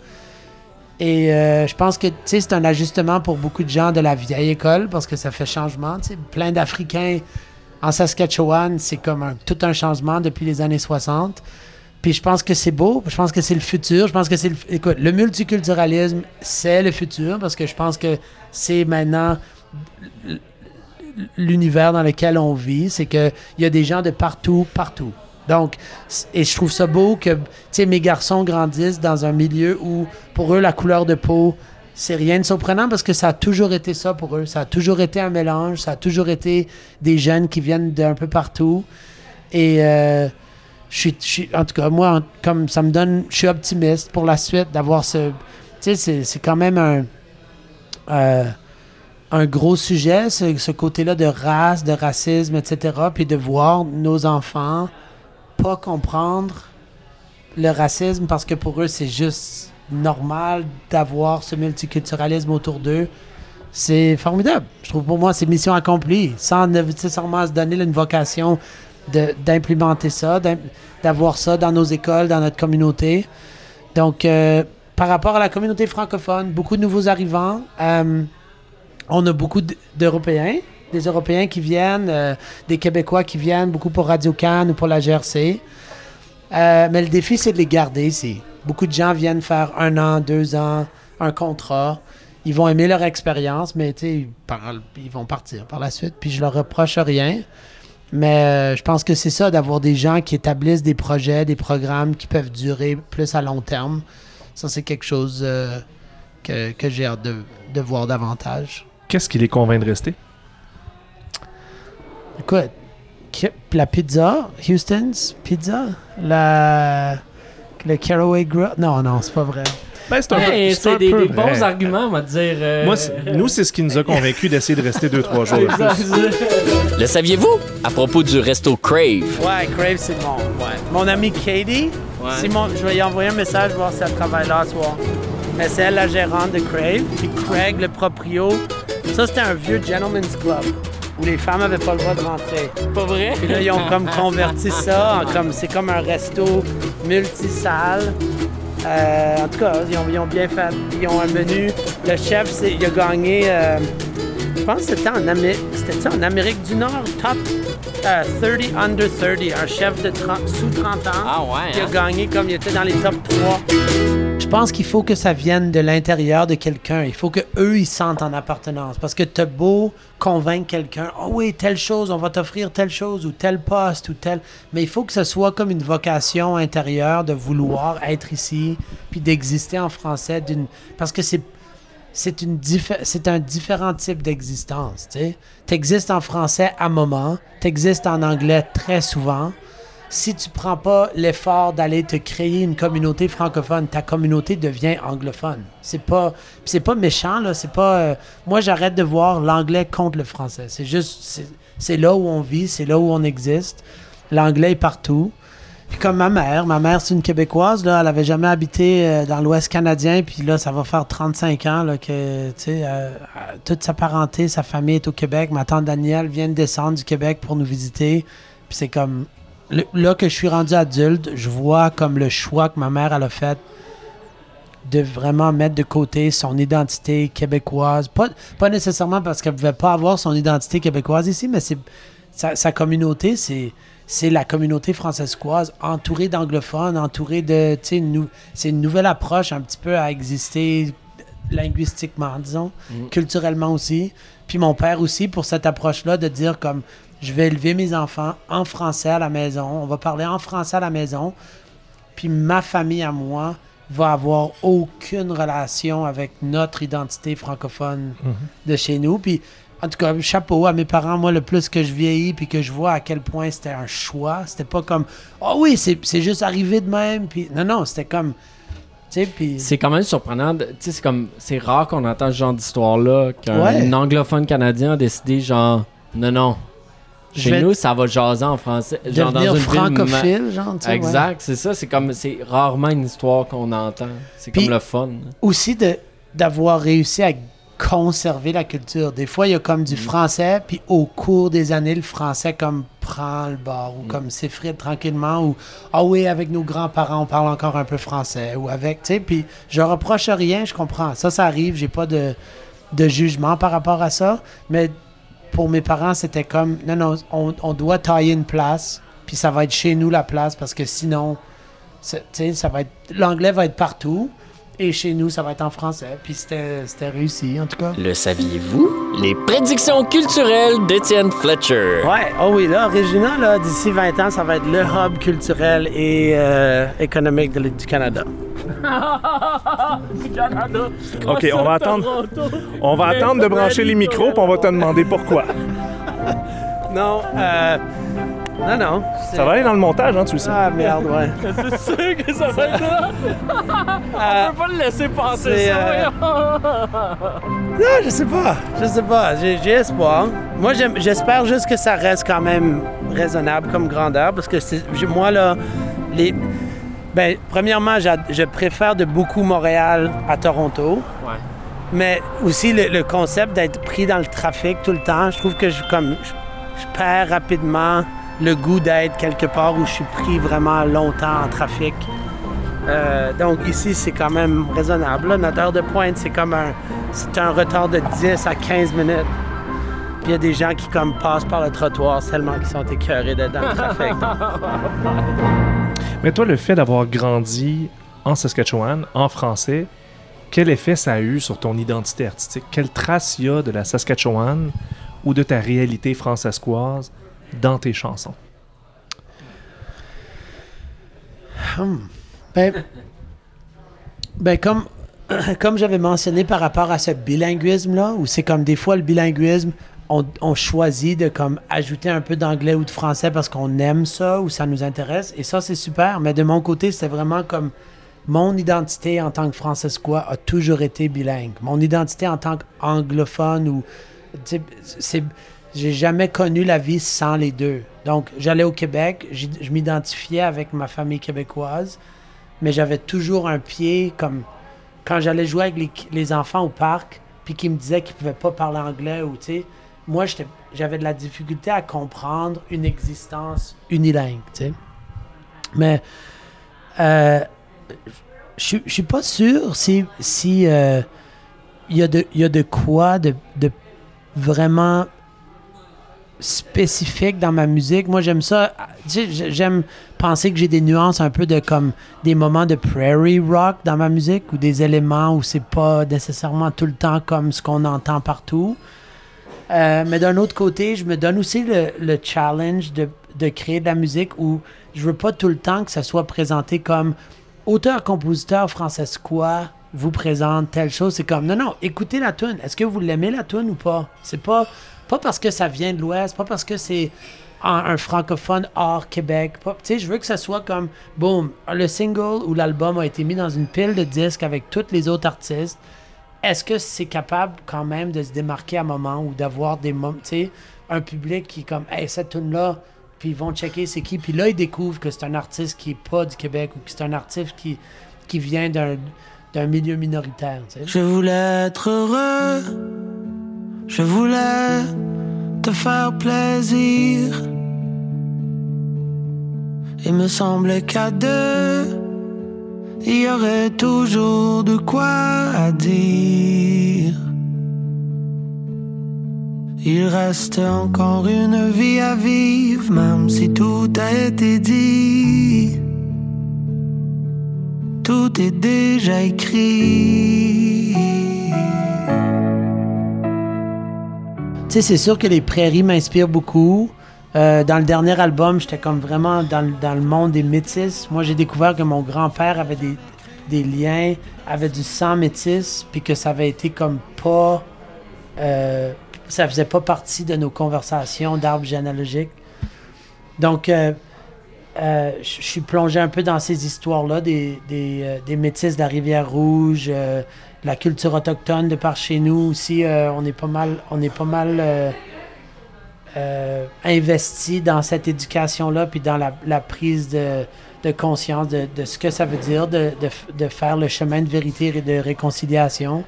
Et euh, je pense que c'est un ajustement pour beaucoup de gens de la vieille école parce que ça fait changement. Plein d'Africains en Saskatchewan, c'est comme un- tout un changement depuis les années 60. Puis je pense que c'est beau, je pense que c'est le futur. Je pense que c'est le, écoute, le multiculturalisme, c'est le futur parce que je pense que c'est maintenant l'univers dans lequel on vit, c'est qu'il y a des gens de partout, partout. Donc, et je trouve ça beau que, tu sais, mes garçons grandissent dans un milieu où, pour eux, la couleur de peau, c'est rien de surprenant parce que ça a toujours été ça pour eux. Ça a toujours été un mélange, ça a toujours été des jeunes qui viennent d'un peu partout. Et euh, je suis, en tout cas, moi, comme ça me donne, je suis optimiste pour la suite d'avoir ce. Tu sais, c'est- c'est quand même un. euh, un gros sujet, ce, ce côté-là de race, de racisme, etc. Puis de voir nos enfants pas comprendre le racisme parce que pour eux, c'est juste normal d'avoir ce multiculturalisme autour d'eux. C'est formidable. Je trouve pour moi, c'est mission accomplie, sans nécessairement se donner une vocation d'implémenter ça, d'avoir ça dans nos écoles, dans notre communauté. Donc, euh, par rapport à la communauté francophone, beaucoup de nouveaux arrivants. euh, on a beaucoup d'Européens, des Européens qui viennent, euh, des Québécois qui viennent, beaucoup pour Radio Cannes ou pour la GRC. Mais le défi, c'est de les garder ici. Beaucoup de gens viennent faire un an, deux ans, un contrat. Ils vont aimer leur expérience, mais tu sais, ils, parlent- ils vont partir par la suite. Puis je leur reproche rien. Mais euh, je pense que c'est ça, d'avoir des gens qui établissent des projets, des programmes qui peuvent durer plus à long terme. Ça, c'est quelque chose euh, que, que j'ai hâte de, de voir davantage. Qu'est-ce qui les convainc de rester? Écoute, la pizza, Houston's Pizza, la, le Caraway Grill. Non, non, c'est pas vrai. Ben, c'est un peu, c'est un des, peu des vrai. bons arguments, on va te dire. euh, Moi, c'est- nous, c'est ce qui nous a convaincus d'essayer de rester deux, trois jours. Le saviez-vous? À propos du resto Crave. Ouais, Crave, c'est bon. Ouais. Mon amie Katie, Simon, je vais lui envoyer un message voir si elle travaille là ce soir. Mais c'est elle la gérante de Crave. Puis Craig, le proprio. Ça, c'était un vieux gentleman's club où les femmes n'avaient pas le droit de rentrer. Pas vrai? Puis là, ils ont comme converti ça en comme c'est comme un resto multisalle. Euh, en tout cas, ils ont, ils ont bien fait. Ils ont un menu. Le chef, c'est- il a gagné. euh, je pense que c'était en, Amérique du Nord, top euh, 30 under 30, un chef de 30 sous 30 ans. Ah ouais, Il a hein? gagné comme il était dans les top 3. Je pense qu'il faut que ça vienne de l'intérieur de quelqu'un. Il faut que eux ils sentent en appartenance. Parce que t'as beau convaincre quelqu'un, oh oui, telle chose, on va t'offrir telle chose ou tel poste ou tel. Mais il faut que ce soit comme une vocation intérieure de vouloir être ici puis d'exister en français d'une. Parce que c'est c'est un différent type d'existence. Tu existes en français à moment, tu existes en anglais très souvent. Si tu prends pas l'effort d'aller te créer une communauté francophone, ta communauté devient anglophone. C'est pas c'est pas méchant là, c'est pas euh, moi j'arrête de voir l'anglais contre le français. C'est juste c'est- là où on vit, c'est là où on existe. L'anglais est partout. Puis comme ma mère, ma mère c'est une québécoise là, elle avait jamais habité euh, dans l'Ouest canadien, puis là ça va faire 35 ans que tu sais euh, toute sa parenté, sa famille est au Québec. Ma tante Danielle vient de descendre du Québec pour nous visiter. Puis c'est comme le- là que je suis rendu adulte, je vois comme le choix que ma mère elle a fait de vraiment mettre de côté son identité québécoise. Pas, pas nécessairement parce qu'elle ne pouvait pas avoir son identité québécoise ici, mais c'est sa, sa communauté, c'est c'est la communauté françaiscoise entourée d'anglophones, entourée de, c'est une nouvelle approche un petit peu à exister linguistiquement, disons, culturellement aussi. Puis mon père aussi, pour cette approche-là, de dire comme, je vais élever mes enfants en français à la maison, on va parler en français à la maison, puis ma famille à moi va avoir aucune relation avec notre identité francophone de chez nous. Puis, en tout cas, chapeau à mes parents, moi, le plus que je vieillis, puis que je vois à quel point c'était un choix. C'était pas comme, oh oui, c'est juste arrivé de même. Puis, non, non, c'était comme, tu sais, puis... C'est quand même surprenant. de- Tu sais, c'est comme. C'est rare qu'on entend ce genre d'histoire-là. Qu'un Ouais. anglophone canadien a décidé, genre. Non, non. Chez vais nous, ça va jaser en français. Genre dans devenir une francophile, genre, tu sais, ouais. Exact, c'est ça. C'est comme. C'est rarement une histoire qu'on entend. C'est comme le fun. aussi de d'avoir réussi à conserver la culture. Des fois, il y a comme Mm. du français, puis au cours des années, le français comme prend le bord, Mm. ou comme s'effrite tranquillement, ou ah oui, avec nos grands-parents, on parle encore un peu français, ou avec, tu sais, puis je reproche rien, je comprends. Ça, ça arrive, j'ai pas de, de jugement par rapport à ça, mais pour mes parents, c'était comme, non, non, on, doit tailler une place, puis ça va être chez nous la place, parce que sinon, ça va être, l'anglais va être partout, et chez nous, ça va être en français. Puis c'était c'était réussi, en tout cas. Le saviez-vous? Les prédictions culturelles d'Étienne Fletcher. Ouais, oh oui, là, Regina, là, d'ici 20 ans, ça va être le hub culturel et euh, économique de- *laughs* du Canada. OK, on va attendre. On va attendre de brancher les micros, puis on va te demander pourquoi. Non, euh, non, non. Ça va aller dans le montage, hein, tu le sais. Ah, merde, ouais. *laughs* C'est sûr que ça va être là. *laughs* On peut pas le laisser passer ça. euh. Non, je sais pas. Je sais pas. J'ai espoir. Moi, j'aime- j'espère juste que ça reste quand même raisonnable comme grandeur parce que moi, là, les. Ben, premièrement, je préfère de beaucoup Montréal à Toronto. Ouais. Mais aussi le, le concept d'être pris dans le trafic tout le temps, je trouve que je, comme, je, je perds rapidement le goût d'être quelque part où je suis pris vraiment longtemps en trafic. Euh, donc ici, c'est quand même raisonnable. Notre heure de pointe, c'est comme un, c'est un retard de 10 à 15 minutes. Puis il y a des gens qui comme passent par le trottoir tellement qu'ils sont écœurés d'être dans le trafic. *laughs* Mais toi, le fait d'avoir grandi en Saskatchewan, en français, quel effet ça a eu sur ton identité artistique? Quelle trace y a de la Saskatchewan ou de ta réalité francescoise dans tes chansons? Hmm. Ben, ben, comme, *clears throat* comme j'avais mentionné par rapport à ce bilinguisme-là, où c'est comme des fois le bilinguisme, on, on choisit de comme ajouter un peu d'anglais ou de français parce qu'on aime ça ou ça nous intéresse. Et ça, c'est super. Mais de mon côté, c'était vraiment comme mon identité en tant que francescois a toujours été bilingue. Mon identité en tant qu'anglophone ou. c'est- J'ai jamais connu la vie sans les deux. Donc, j'allais au Québec, je m'identifiais avec ma famille québécoise, mais j'avais toujours un pied comme. Quand j'allais jouer avec les, enfants au parc, puis qu'ils me disaient qu'ils pouvaient pas parler anglais ou, tu sais, moi, j'avais de la difficulté à comprendre une existence unilingue, tu sais. Mais. euh, je suis- pas sûr si euh, y a de quoi de vraiment spécifique dans ma musique. Moi, j'aime ça. J'aime penser que j'ai des nuances un peu de comme des moments de prairie rock dans ma musique ou des éléments où c'est pas nécessairement tout le temps comme ce qu'on entend partout. Euh, mais d'un autre côté, je me donne aussi le, le challenge de, de créer de la musique où je veux pas tout le temps que ça soit présenté comme auteur-compositeur francescois vous présente telle chose. C'est comme, non, non, écoutez la tune. Est-ce que vous l'aimez la tune ou pas? C'est pas, pas parce que ça vient de l'Ouest, pas parce que c'est un, francophone hors Québec. Tu sais, je veux que ça soit comme, boum, le single ou l'album a été mis dans une pile de disques avec tous les autres artistes est-ce que c'est capable quand même de se démarquer à un moment ou d'avoir des moments, tu sais, un public qui est comme, hey, cette tune-là, puis ils vont checker c'est qui, puis là, ils découvrent que c'est un artiste qui est pas du Québec ou que c'est un artiste qui, qui vient d'un, d'un milieu minoritaire, tu sais. Je voulais être heureux, je voulais te faire plaisir. Il me semblait qu'à deux, il y aurait toujours de quoi à dire. Il reste encore une vie à vivre, même si tout a été dit. Tout est déjà écrit. C'est sûr que les prairies m'inspirent beaucoup. Euh, dans le dernier album, j'étais comme vraiment dans, dans le monde des métis. Moi, j'ai découvert que mon grand-père avait des, des liens, avait du sang métis, puis que ça avait été comme pas. euh, ça faisait pas partie de nos conversations d'arbres généalogiques. Donc, euh, je suis plongé un peu dans ces histoires-là des, des, des métis de la Rivière-Rouge, la culture autochtone de par chez nous aussi. euh, on est pas mal, on est pas mal euh, euh, investi dans cette éducation-là, puis dans la, prise de, conscience de, ce que ça veut dire de, de faire le chemin de vérité et de réconciliation.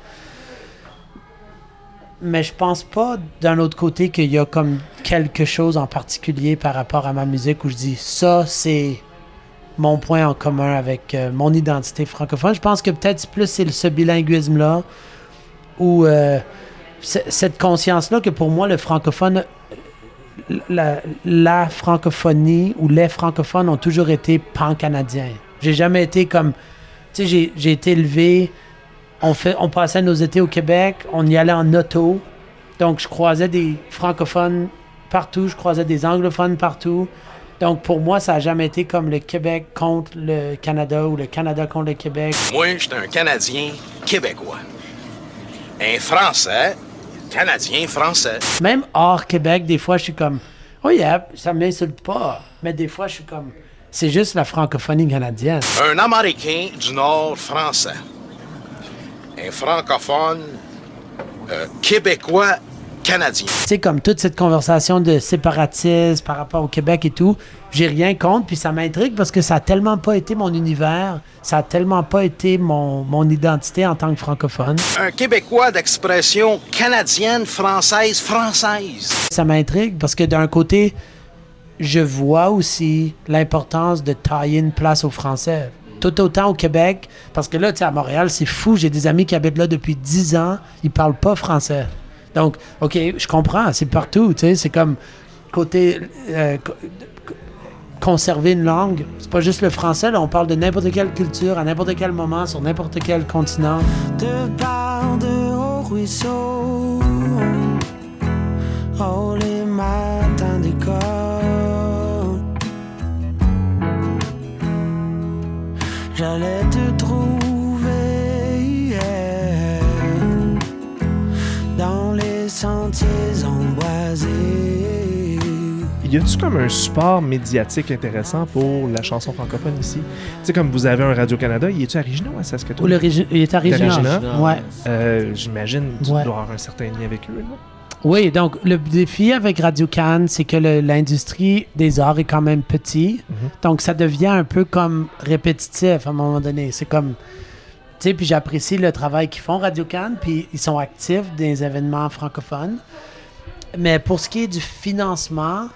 Mais je pense pas d'un autre côté qu'il y a comme quelque chose en particulier par rapport à ma musique où je dis ça c'est mon point en commun avec euh, mon identité francophone. Je pense que peut-être plus c'est ce bilinguisme là ou euh, cette conscience là que pour moi le francophone la, francophonie ou les francophones ont toujours été pan-canadiens. J'ai jamais été comme tu sais j'ai- été élevé on, on passait nos étés au Québec, on y allait en auto. Donc, je croisais des francophones partout, je croisais des anglophones partout. Donc, pour moi, ça n'a jamais été comme le Québec contre le Canada ou le Canada contre le Québec. Moi, je suis un Canadien québécois. Un Français, Canadien français. Même hors Québec, des fois, je suis comme, oh yeah, ça ne m'insulte pas. Mais des fois, je suis comme, c'est juste la francophonie canadienne. Un Américain du Nord français. Un francophone euh, québécois canadien. Tu sais, comme toute cette conversation de séparatisme par rapport au Québec et tout, j'ai rien contre, puis ça m'intrigue parce que ça a tellement pas été mon univers, ça a tellement pas été mon, mon identité en tant que francophone. Un Québécois d'expression canadienne, française, française. Ça m'intrigue parce que d'un côté, je vois aussi l'importance de tailler une place aux Français. Tout autant au Québec, parce que là, tu sais, à Montréal, c'est fou. J'ai des amis qui habitent là depuis 10 ans, ils parlent pas français. Donc, OK, je comprends, c'est partout, tu sais, c'est comme côté, euh, co- conserver une langue. C'est pas juste le français, là, on parle de n'importe quelle culture, à n'importe quel moment, sur n'importe quel continent. de de. Oh, les matins d'école. J'allais te sentiers emboisés. Y a-tu comme un support médiatique intéressant pour la chanson francophone ici? Tu sais, comme vous avez un Radio-Canada, y est-tu ou à Saskatoon? Ou le régi- il est. Regina. Ouais. Euh, J'imagine que tu Ouais. dois avoir un certain lien avec eux, non? Oui, donc le défi avec Radio Cannes, c'est que le- l'industrie des arts est quand même petit. Donc ça devient un peu comme répétitif à un moment donné. C'est comme. Puis j'apprécie le travail qu'ils font, Radio Cannes, puis ils sont actifs dans les événements francophones. Mais pour ce qui est du financement,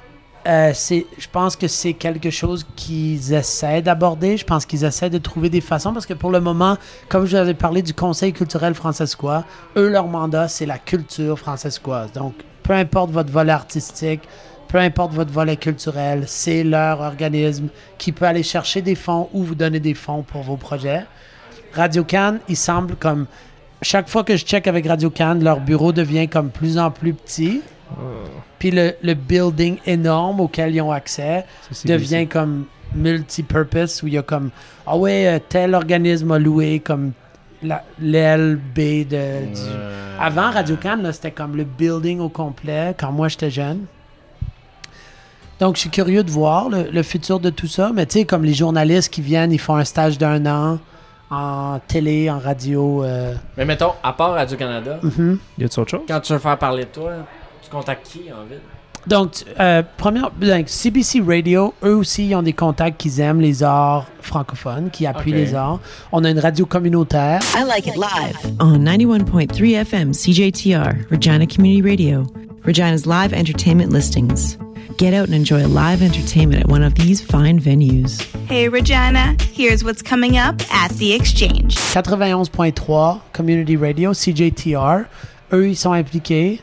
euh, je pense que c'est quelque chose qu'ils essaient d'aborder. Je pense qu'ils essaient de trouver des façons parce que pour le moment, comme je vous avais parlé du Conseil culturel francescois, eux, leur mandat, c'est la culture francescoise. Donc, peu importe votre volet artistique, peu importe votre volet culturel, c'est leur organisme qui peut aller chercher des fonds ou vous donner des fonds pour vos projets. Radio Cannes, il semble comme chaque fois que je check avec Radio Cannes, leur bureau devient comme plus en plus petit. Puis le, le building énorme auquel ils ont accès devient comme multi-purpose où il y a comme ah ouais euh, tel organisme a loué comme la- l'aile B de du... avant Radio Cannes c'était comme le building au complet quand moi j'étais jeune. Donc je suis curieux de voir le, le futur de tout ça mais tu sais comme les journalistes qui viennent ils font un stage d'un an en télé en radio euh, Mais mettons, à part Radio-Canada, mhm. Y a-tu autre chose? quand tu veux faire parler de toi, tu contactes qui en ville? Donc, euh, première, donc, CBC Radio, eux aussi, ils ont des contacts qui aiment les arts francophones, qui appuient Ok. les arts. On a une radio communautaire. I like it live on 91.3 FM CJTR, Regina Community Radio, Regina's live entertainment listings. Get out and enjoy live entertainment at one of these fine venues. Hey, Regina, here's what's coming up at the Exchange. 91.3 Community Radio, CJTR. Eux, ils sont impliqués.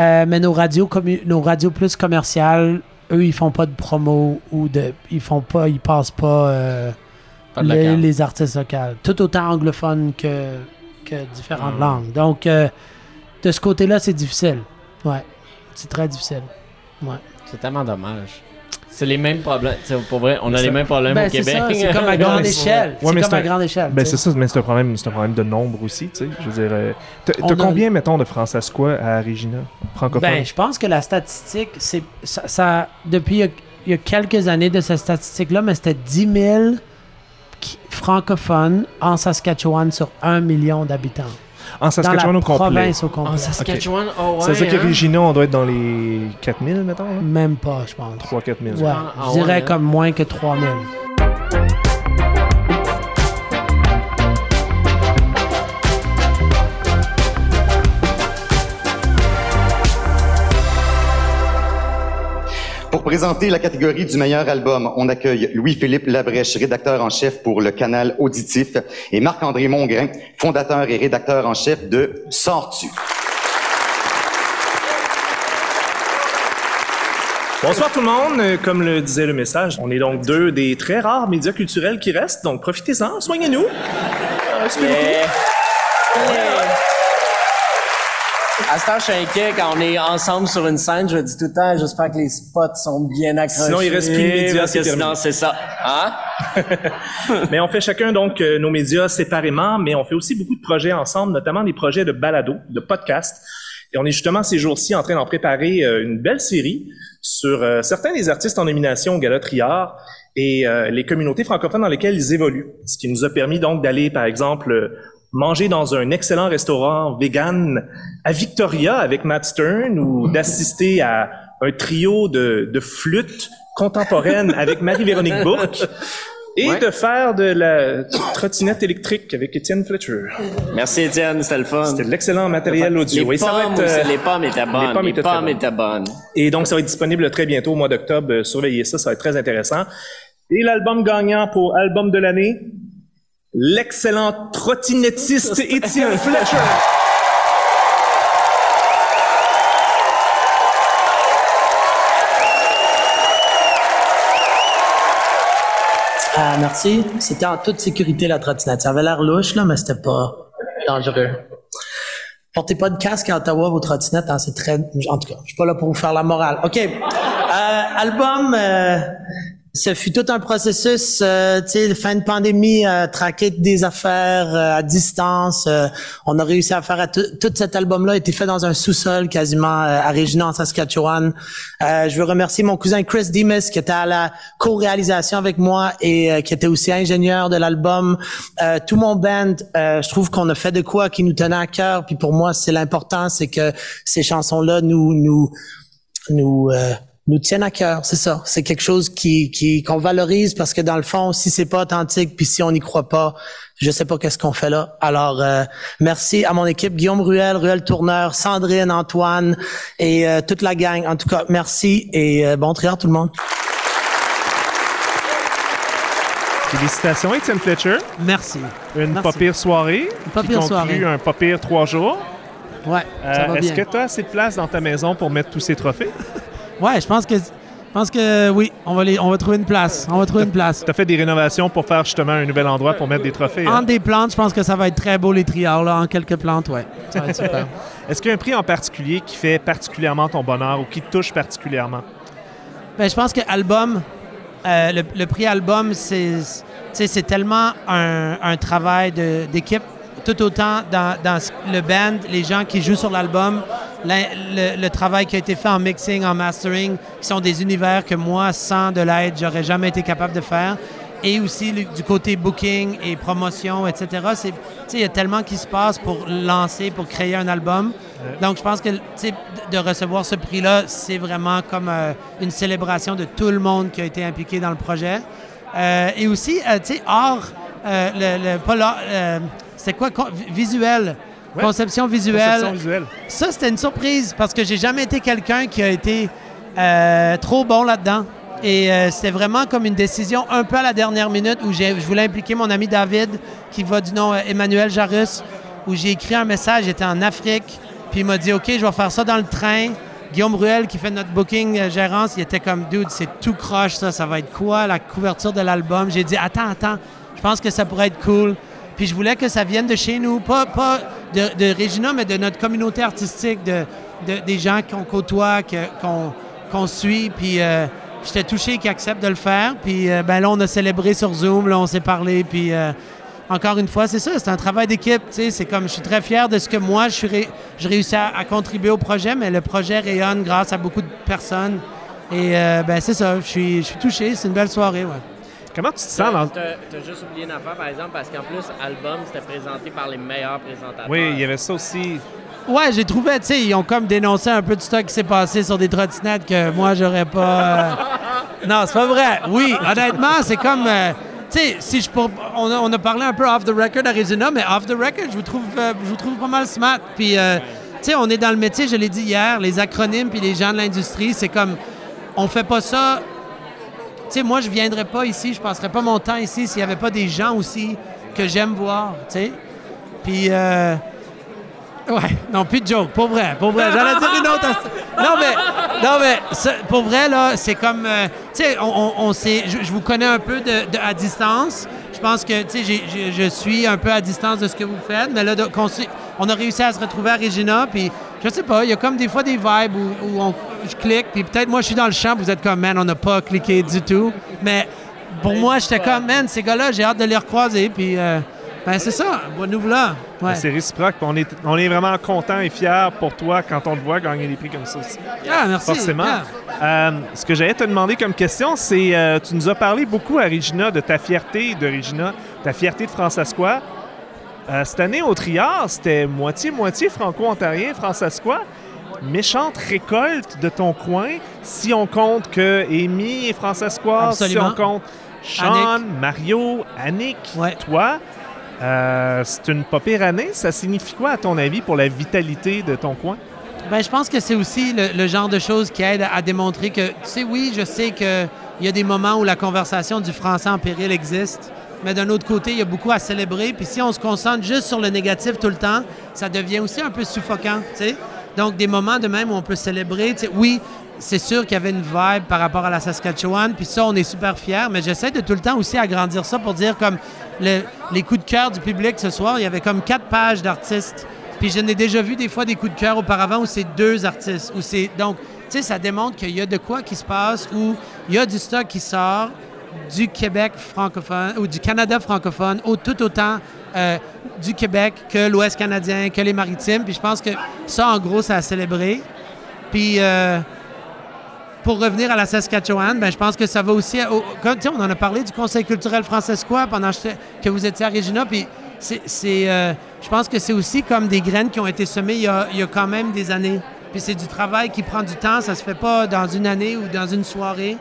Euh, mais nos radios, nos radios plus commerciales, eux, ils font pas de promo ou de. Ils font pas, ils passent pas, euh, Pas les, artistes locaux. Tout autant anglophones que, que différentes Mm. langues. Donc, euh, de ce côté-là, c'est difficile. Ouais. C'est très difficile. Ouais. C'est tellement dommage. C'est les mêmes problèmes. Tu sais, pour vrai, on a les mêmes problèmes Ben, au Québec. c'est *laughs* comme à grande échelle. Ouais, c'est mais comme c'est à un- grande échelle. Ben c'est ça, mais c'est un problème, c'est un problème de nombre aussi, tu sais. Je veux dire, euh, t'as a- combien, mettons, de francescois à Regina, francophones? Ben, je pense que la statistique, c'est ça, ça- depuis il y, a, il y a quelques années de cette statistique-là, mais c'était 10 000 qui- francophones en Saskatchewan sur 1 million d'habitants. En Saskatchewan dans au la complet. province au complet. En Saskatchewan, oh ouais. Ça veut dire qu'à hein? Regina, on doit être dans les 4000, mettons, là? Même pas, je pense. 3-4 000. Ouais, Ah, je dirais ouais, hein? comme moins que 3 000. Pour présenter la catégorie du meilleur album, on accueille Louis-Philippe Labrèche, rédacteur en chef pour le canal Auditif, et Marc-André Mongrain, fondateur et rédacteur en chef de Sors-tu. Bonsoir tout le monde. Euh, Comme le disait le message, on est donc deux des très rares médias culturels qui restent, donc profitez-en, soignez-nous. Euh. À ce temps, je suis inquiet quand on est ensemble sur une scène. Je dis tout le temps, j'espère que les spots sont bien accrochés. Sinon, il reste plus de médias, c'est sinon, c'est ça. Hein? *laughs* mais on fait chacun donc euh, nos médias séparément, mais on fait aussi beaucoup de projets ensemble, notamment des projets de balado, de podcast. Et on est justement ces jours-ci en train d'en préparer euh, une belle série sur euh, certains des artistes en nomination au Gala Triard et les communautés francophones dans lesquelles ils évoluent. Ce qui nous a permis donc d'aller, par exemple, manger dans un excellent restaurant vegan à Victoria avec Matt Stern ou d'assister à un trio de, de flûtes contemporaines avec Marie-Véronique *laughs* Bourque et Ouais. de faire de la trottinette électrique avec Étienne Fletcher. Merci, Étienne, c'était le fun. C'était de l'excellent matériel audio. Les Et ça va pommes être, euh, les pommes étaient bonnes. les pommes étaient très bonnes. étaient bonnes. Et donc, ça va être disponible très bientôt, au mois d'octobre. Euh, Surveillez ça, ça va être très intéressant. Et l'album gagnant pour album de l'année, l'excellent trottinettiste *laughs* Étienne *laughs* Fletcher. Ah, merci. C'était en toute sécurité la trottinette. Ça avait l'air louche, là, mais c'était pas dangereux. Portez pas de casque à Ottawa, vos trottinettes, hein, c'est très... En tout cas, je suis pas là pour vous faire la morale. OK. Euh, album, euh, ce fut tout un processus, euh, tu sais, fin de pandémie, euh, traquer des affaires euh, à distance. euh, on a réussi à faire à tout cet album-là a été fait dans un sous-sol quasiment euh, à Regina, en Saskatchewan. Euh, je veux remercier mon cousin Chris Demas qui était à la co-réalisation avec moi et qui était aussi ingénieur de l'album. Tout mon band, je trouve qu'on a fait de quoi qui nous tenait à cœur. Puis pour moi, c'est l'important, c'est que ces chansons-là nous nous nous nous tiennent à cœur, c'est ça. C'est quelque chose qui qui qu'on valorise parce que dans le fond, si c'est pas authentique, puis si on n'y croit pas, je sais pas qu'est-ce qu'on fait là. Alors euh, merci à mon équipe Guillaume Ruel, Ruel Tourneur, Sandrine, Antoine et euh, toute la gang. En tout cas, merci et euh, bon triard tout le monde. Félicitations, Étienne Fletcher. Merci. Une Merci. pas pire soirée. pas qui pire conclut soirée. un pas pire trois jours. Ouais, ça Euh, va Est-ce bien. que tu as assez de place dans ta maison pour mettre tous ces trophées? Ouais, je pense que je pense que oui, on va les, on va trouver une place. On va trouver une place. Tu as fait des rénovations pour faire justement un nouvel endroit pour mettre des trophées. hein? En des plantes, je pense que ça va être très beau les triards là, en quelques plantes, ouais. Ça va être super. *laughs* Est-ce qu'il y a un prix en particulier qui fait particulièrement ton bonheur ou qui te touche particulièrement? Ben, je pense que album, euh, le, le prix album, c'est, tellement un, un travail d'équipe, tout autant dans, le band, les gens qui jouent sur l'album, le, le travail qui a été fait en mixing, en mastering, qui sont des univers que moi, sans de l'aide, j'aurais jamais été capable de faire. Et aussi le- du côté booking et promotion, etc. Il y a tellement qui se passe pour lancer, pour créer un album. Donc, je pense que de recevoir ce prix-là, c'est vraiment comme euh, une célébration de tout le monde qui a été impliqué dans le projet. Euh, et aussi, euh, tu sais, euh, le, le- pas c'était quoi? con- visuel? Ouais. Conception visuelle. Conception visuelle. Ça, c'était une surprise parce que j'ai jamais été quelqu'un qui a été euh, trop bon là-dedans. Et euh, c'était vraiment comme une décision un peu à la dernière minute où j'ai- je voulais impliquer mon ami David, qui va du nom euh, Emmanuel Jarus, où j'ai écrit un message, j'étais en Afrique, puis il m'a dit, OK, je vais faire ça dans le train. Guillaume Ruel, qui fait notre booking euh, gérance, il était comme, dude, c'est tout croche, ça, ça va être quoi, la couverture de l'album? J'ai dit, attends, attends, je pense que ça pourrait être cool. Puis je voulais que ça vienne de chez nous, pas, pas de, de Regina, mais de notre communauté artistique, de, de- des gens qu'on côtoie, qu'on suit. Puis euh, j'étais touché qu'ils acceptent de le faire. Puis euh, ben là, on a célébré sur Zoom, là, on s'est parlé. Puis euh, encore une fois, c'est ça, c'est un travail d'équipe. C'est comme, je suis très fier de ce que moi, je je réussis à, contribuer au projet, mais le projet rayonne grâce à beaucoup de personnes. Et ben c'est ça, je suis, je suis touché. C'est une belle soirée, ouais. Comment tu te sens dans... T'as t'as juste oublié une affaire, par exemple, parce qu'en plus, album, c'était présenté par les meilleurs présentateurs. Oui, il y avait ça aussi. Ouais, j'ai trouvé, tu sais, ils ont comme dénoncé un peu de stock qui s'est passé sur des trottinettes que moi, j'aurais pas. euh, Non, c'est pas vrai. Oui, honnêtement, c'est comme. euh, Tu sais, si je pour- on, a, on a parlé un peu off the record Arizona, mais off the record, je vous trouve, euh, je vous trouve pas mal smart. Puis, euh, tu sais, on est dans le métier, je l'ai dit hier, les acronymes puis les gens de l'industrie, c'est comme, on fait pas ça. Sais, moi, je viendrais pas ici, je passerais pas mon temps ici s'il y avait pas des gens aussi que j'aime voir, tu. Puis, euh, Ouais, non, plus de joke, pour vrai, pour vrai. J'allais dire une autre. Non, mais, non, mais pour vrai, là, c'est comme. euh, on, on, on je, vous connais un peu à distance. Je pense que, je suis un peu à distance de ce que vous faites, mais là, s'est- on a réussi à se retrouver à Regina, puis je sais pas, il y a comme des fois des vibes où, où on- je clique, puis peut-être moi, je suis dans le champ, vous êtes comme, man, on n'a pas cliqué du tout. Mais pour moi, j'étais comme, man, ces gars-là, j'ai hâte de les recroiser, puis. euh, ben, c'est ça, bonne nouvelle là. Ouais. C'est réciproque. puis On est, on est vraiment content et fiers pour toi quand on te voit gagner des prix comme ça aussi. Ah, merci. Forcément. Yeah. Euh, ce que j'allais te demander comme question, c'est euh, tu nous as parlé beaucoup à Regina de ta fierté de Regina, ta fierté de Francescois. Euh, cette année au Triard, c'était moitié-moitié franco-ontarien, francescois. Méchante récolte de ton coin, si on compte que Amy est francescoise, si on compte Sean, Mario, Annick, toi. Euh, c'est une pas pire année. Ça signifie quoi, à ton avis, pour la vitalité de ton coin? Ben, je pense que c'est aussi le, le genre de choses qui aide à, à démontrer que, tu sais, oui, je sais qu'il y a des moments où la conversation du français en péril existe, mais d'un autre côté, il y a beaucoup à célébrer. Puis si on se concentre juste sur le négatif tout le temps, ça devient aussi un peu suffocant, tu. Donc, des moments de même où on peut célébrer, tu oui, c'est sûr qu'il y avait une vibe par rapport à la Saskatchewan, puis ça, on est super fiers, mais j'essaie de tout le temps aussi agrandir ça pour dire comme le- les coups de cœur du public ce soir, il y avait comme quatre pages d'artistes. Puis je n'ai déjà vu des fois des coups de cœur auparavant où c'est deux artistes. Où c'est donc, tu sais, ça démontre qu'il y a de quoi qui se passe, où il y a du stock qui sort du Québec francophone ou du Canada francophone, au, tout autant euh, du Québec que l'Ouest canadien, que les maritimes. Puis je pense que ça, en gros, ça a célébré. Puis euh, pour revenir à la Saskatchewan, ben, je pense que ça va aussi. on en a parlé du Conseil culturel francescois pendant que vous étiez à Regina. Puis euh, je pense que c'est aussi comme des graines qui ont été semées il y a, quand même des années. Puis c'est du travail qui prend du temps. Ça se fait pas dans une année ou dans une soirée.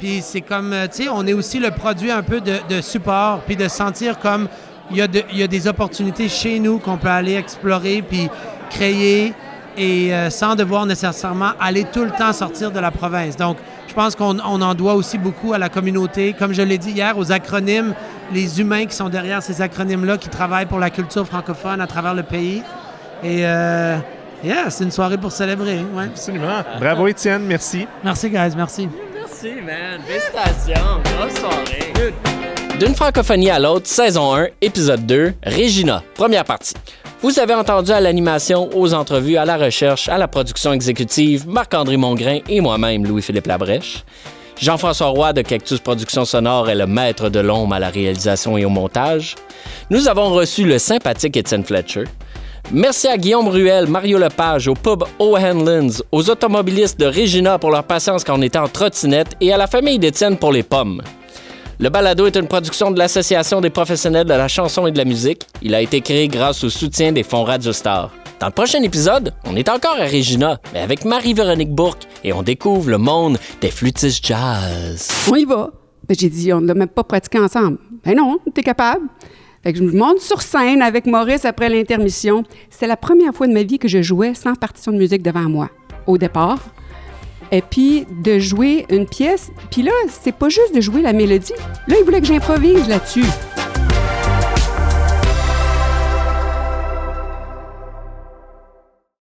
Puis c'est comme, euh, tu sais, on est aussi le produit un peu de, de support, puis de sentir comme il y, a de- il y a des opportunités chez nous qu'on peut aller explorer, puis créer, et euh, sans devoir nécessairement aller tout le temps sortir de la province. Donc, je pense qu'on on en doit aussi beaucoup à la communauté, comme je l'ai dit hier, aux acronymes, les humains qui sont derrière ces acronymes-là, qui travaillent pour la culture francophone à travers le pays. Et, euh, yeah, c'est une soirée pour célébrer. Ouais. Absolument. Bravo, Étienne. Merci. Merci, guys. Merci. Merci, man. Félicitations. Grosse soirée. D'une francophonie à l'autre, saison 1, épisode 2, Regina, première partie. Vous avez entendu à l'animation, aux entrevues, à la recherche, à la production exécutive, Marc-André Mongrain et moi-même, Louis-Philippe Labrèche. Jean-François Roy de Cactus Productions Sonores est le maître de l'ombre à la réalisation et au montage. Nous avons reçu le sympathique Étienne Fletcher. Merci à Guillaume Ruel, Mario Lepage, au pub O'Hanlon's, aux automobilistes de Regina pour leur patience quand on était en trottinette et à la famille d'Étienne pour les pommes. Le balado est une production de l'Association des professionnels de la chanson et de la musique. Il a été créé grâce au soutien des fonds Radio Star. Dans le prochain épisode, on est encore à Regina, mais avec Marie-Véronique Bourque et on découvre le monde des flûtistes jazz. On y va. Ben, j'ai dit, on ne l'a même pas pratiqué ensemble. Ben non, t'es capable. Fait que je me monte sur scène avec Maurice après l'intermission. C'était la première fois de ma vie que je jouais sans partition de musique devant moi, au départ. Et puis de jouer une pièce. Puis là, c'est pas juste de jouer la mélodie. Là, il voulait que j'improvise là-dessus.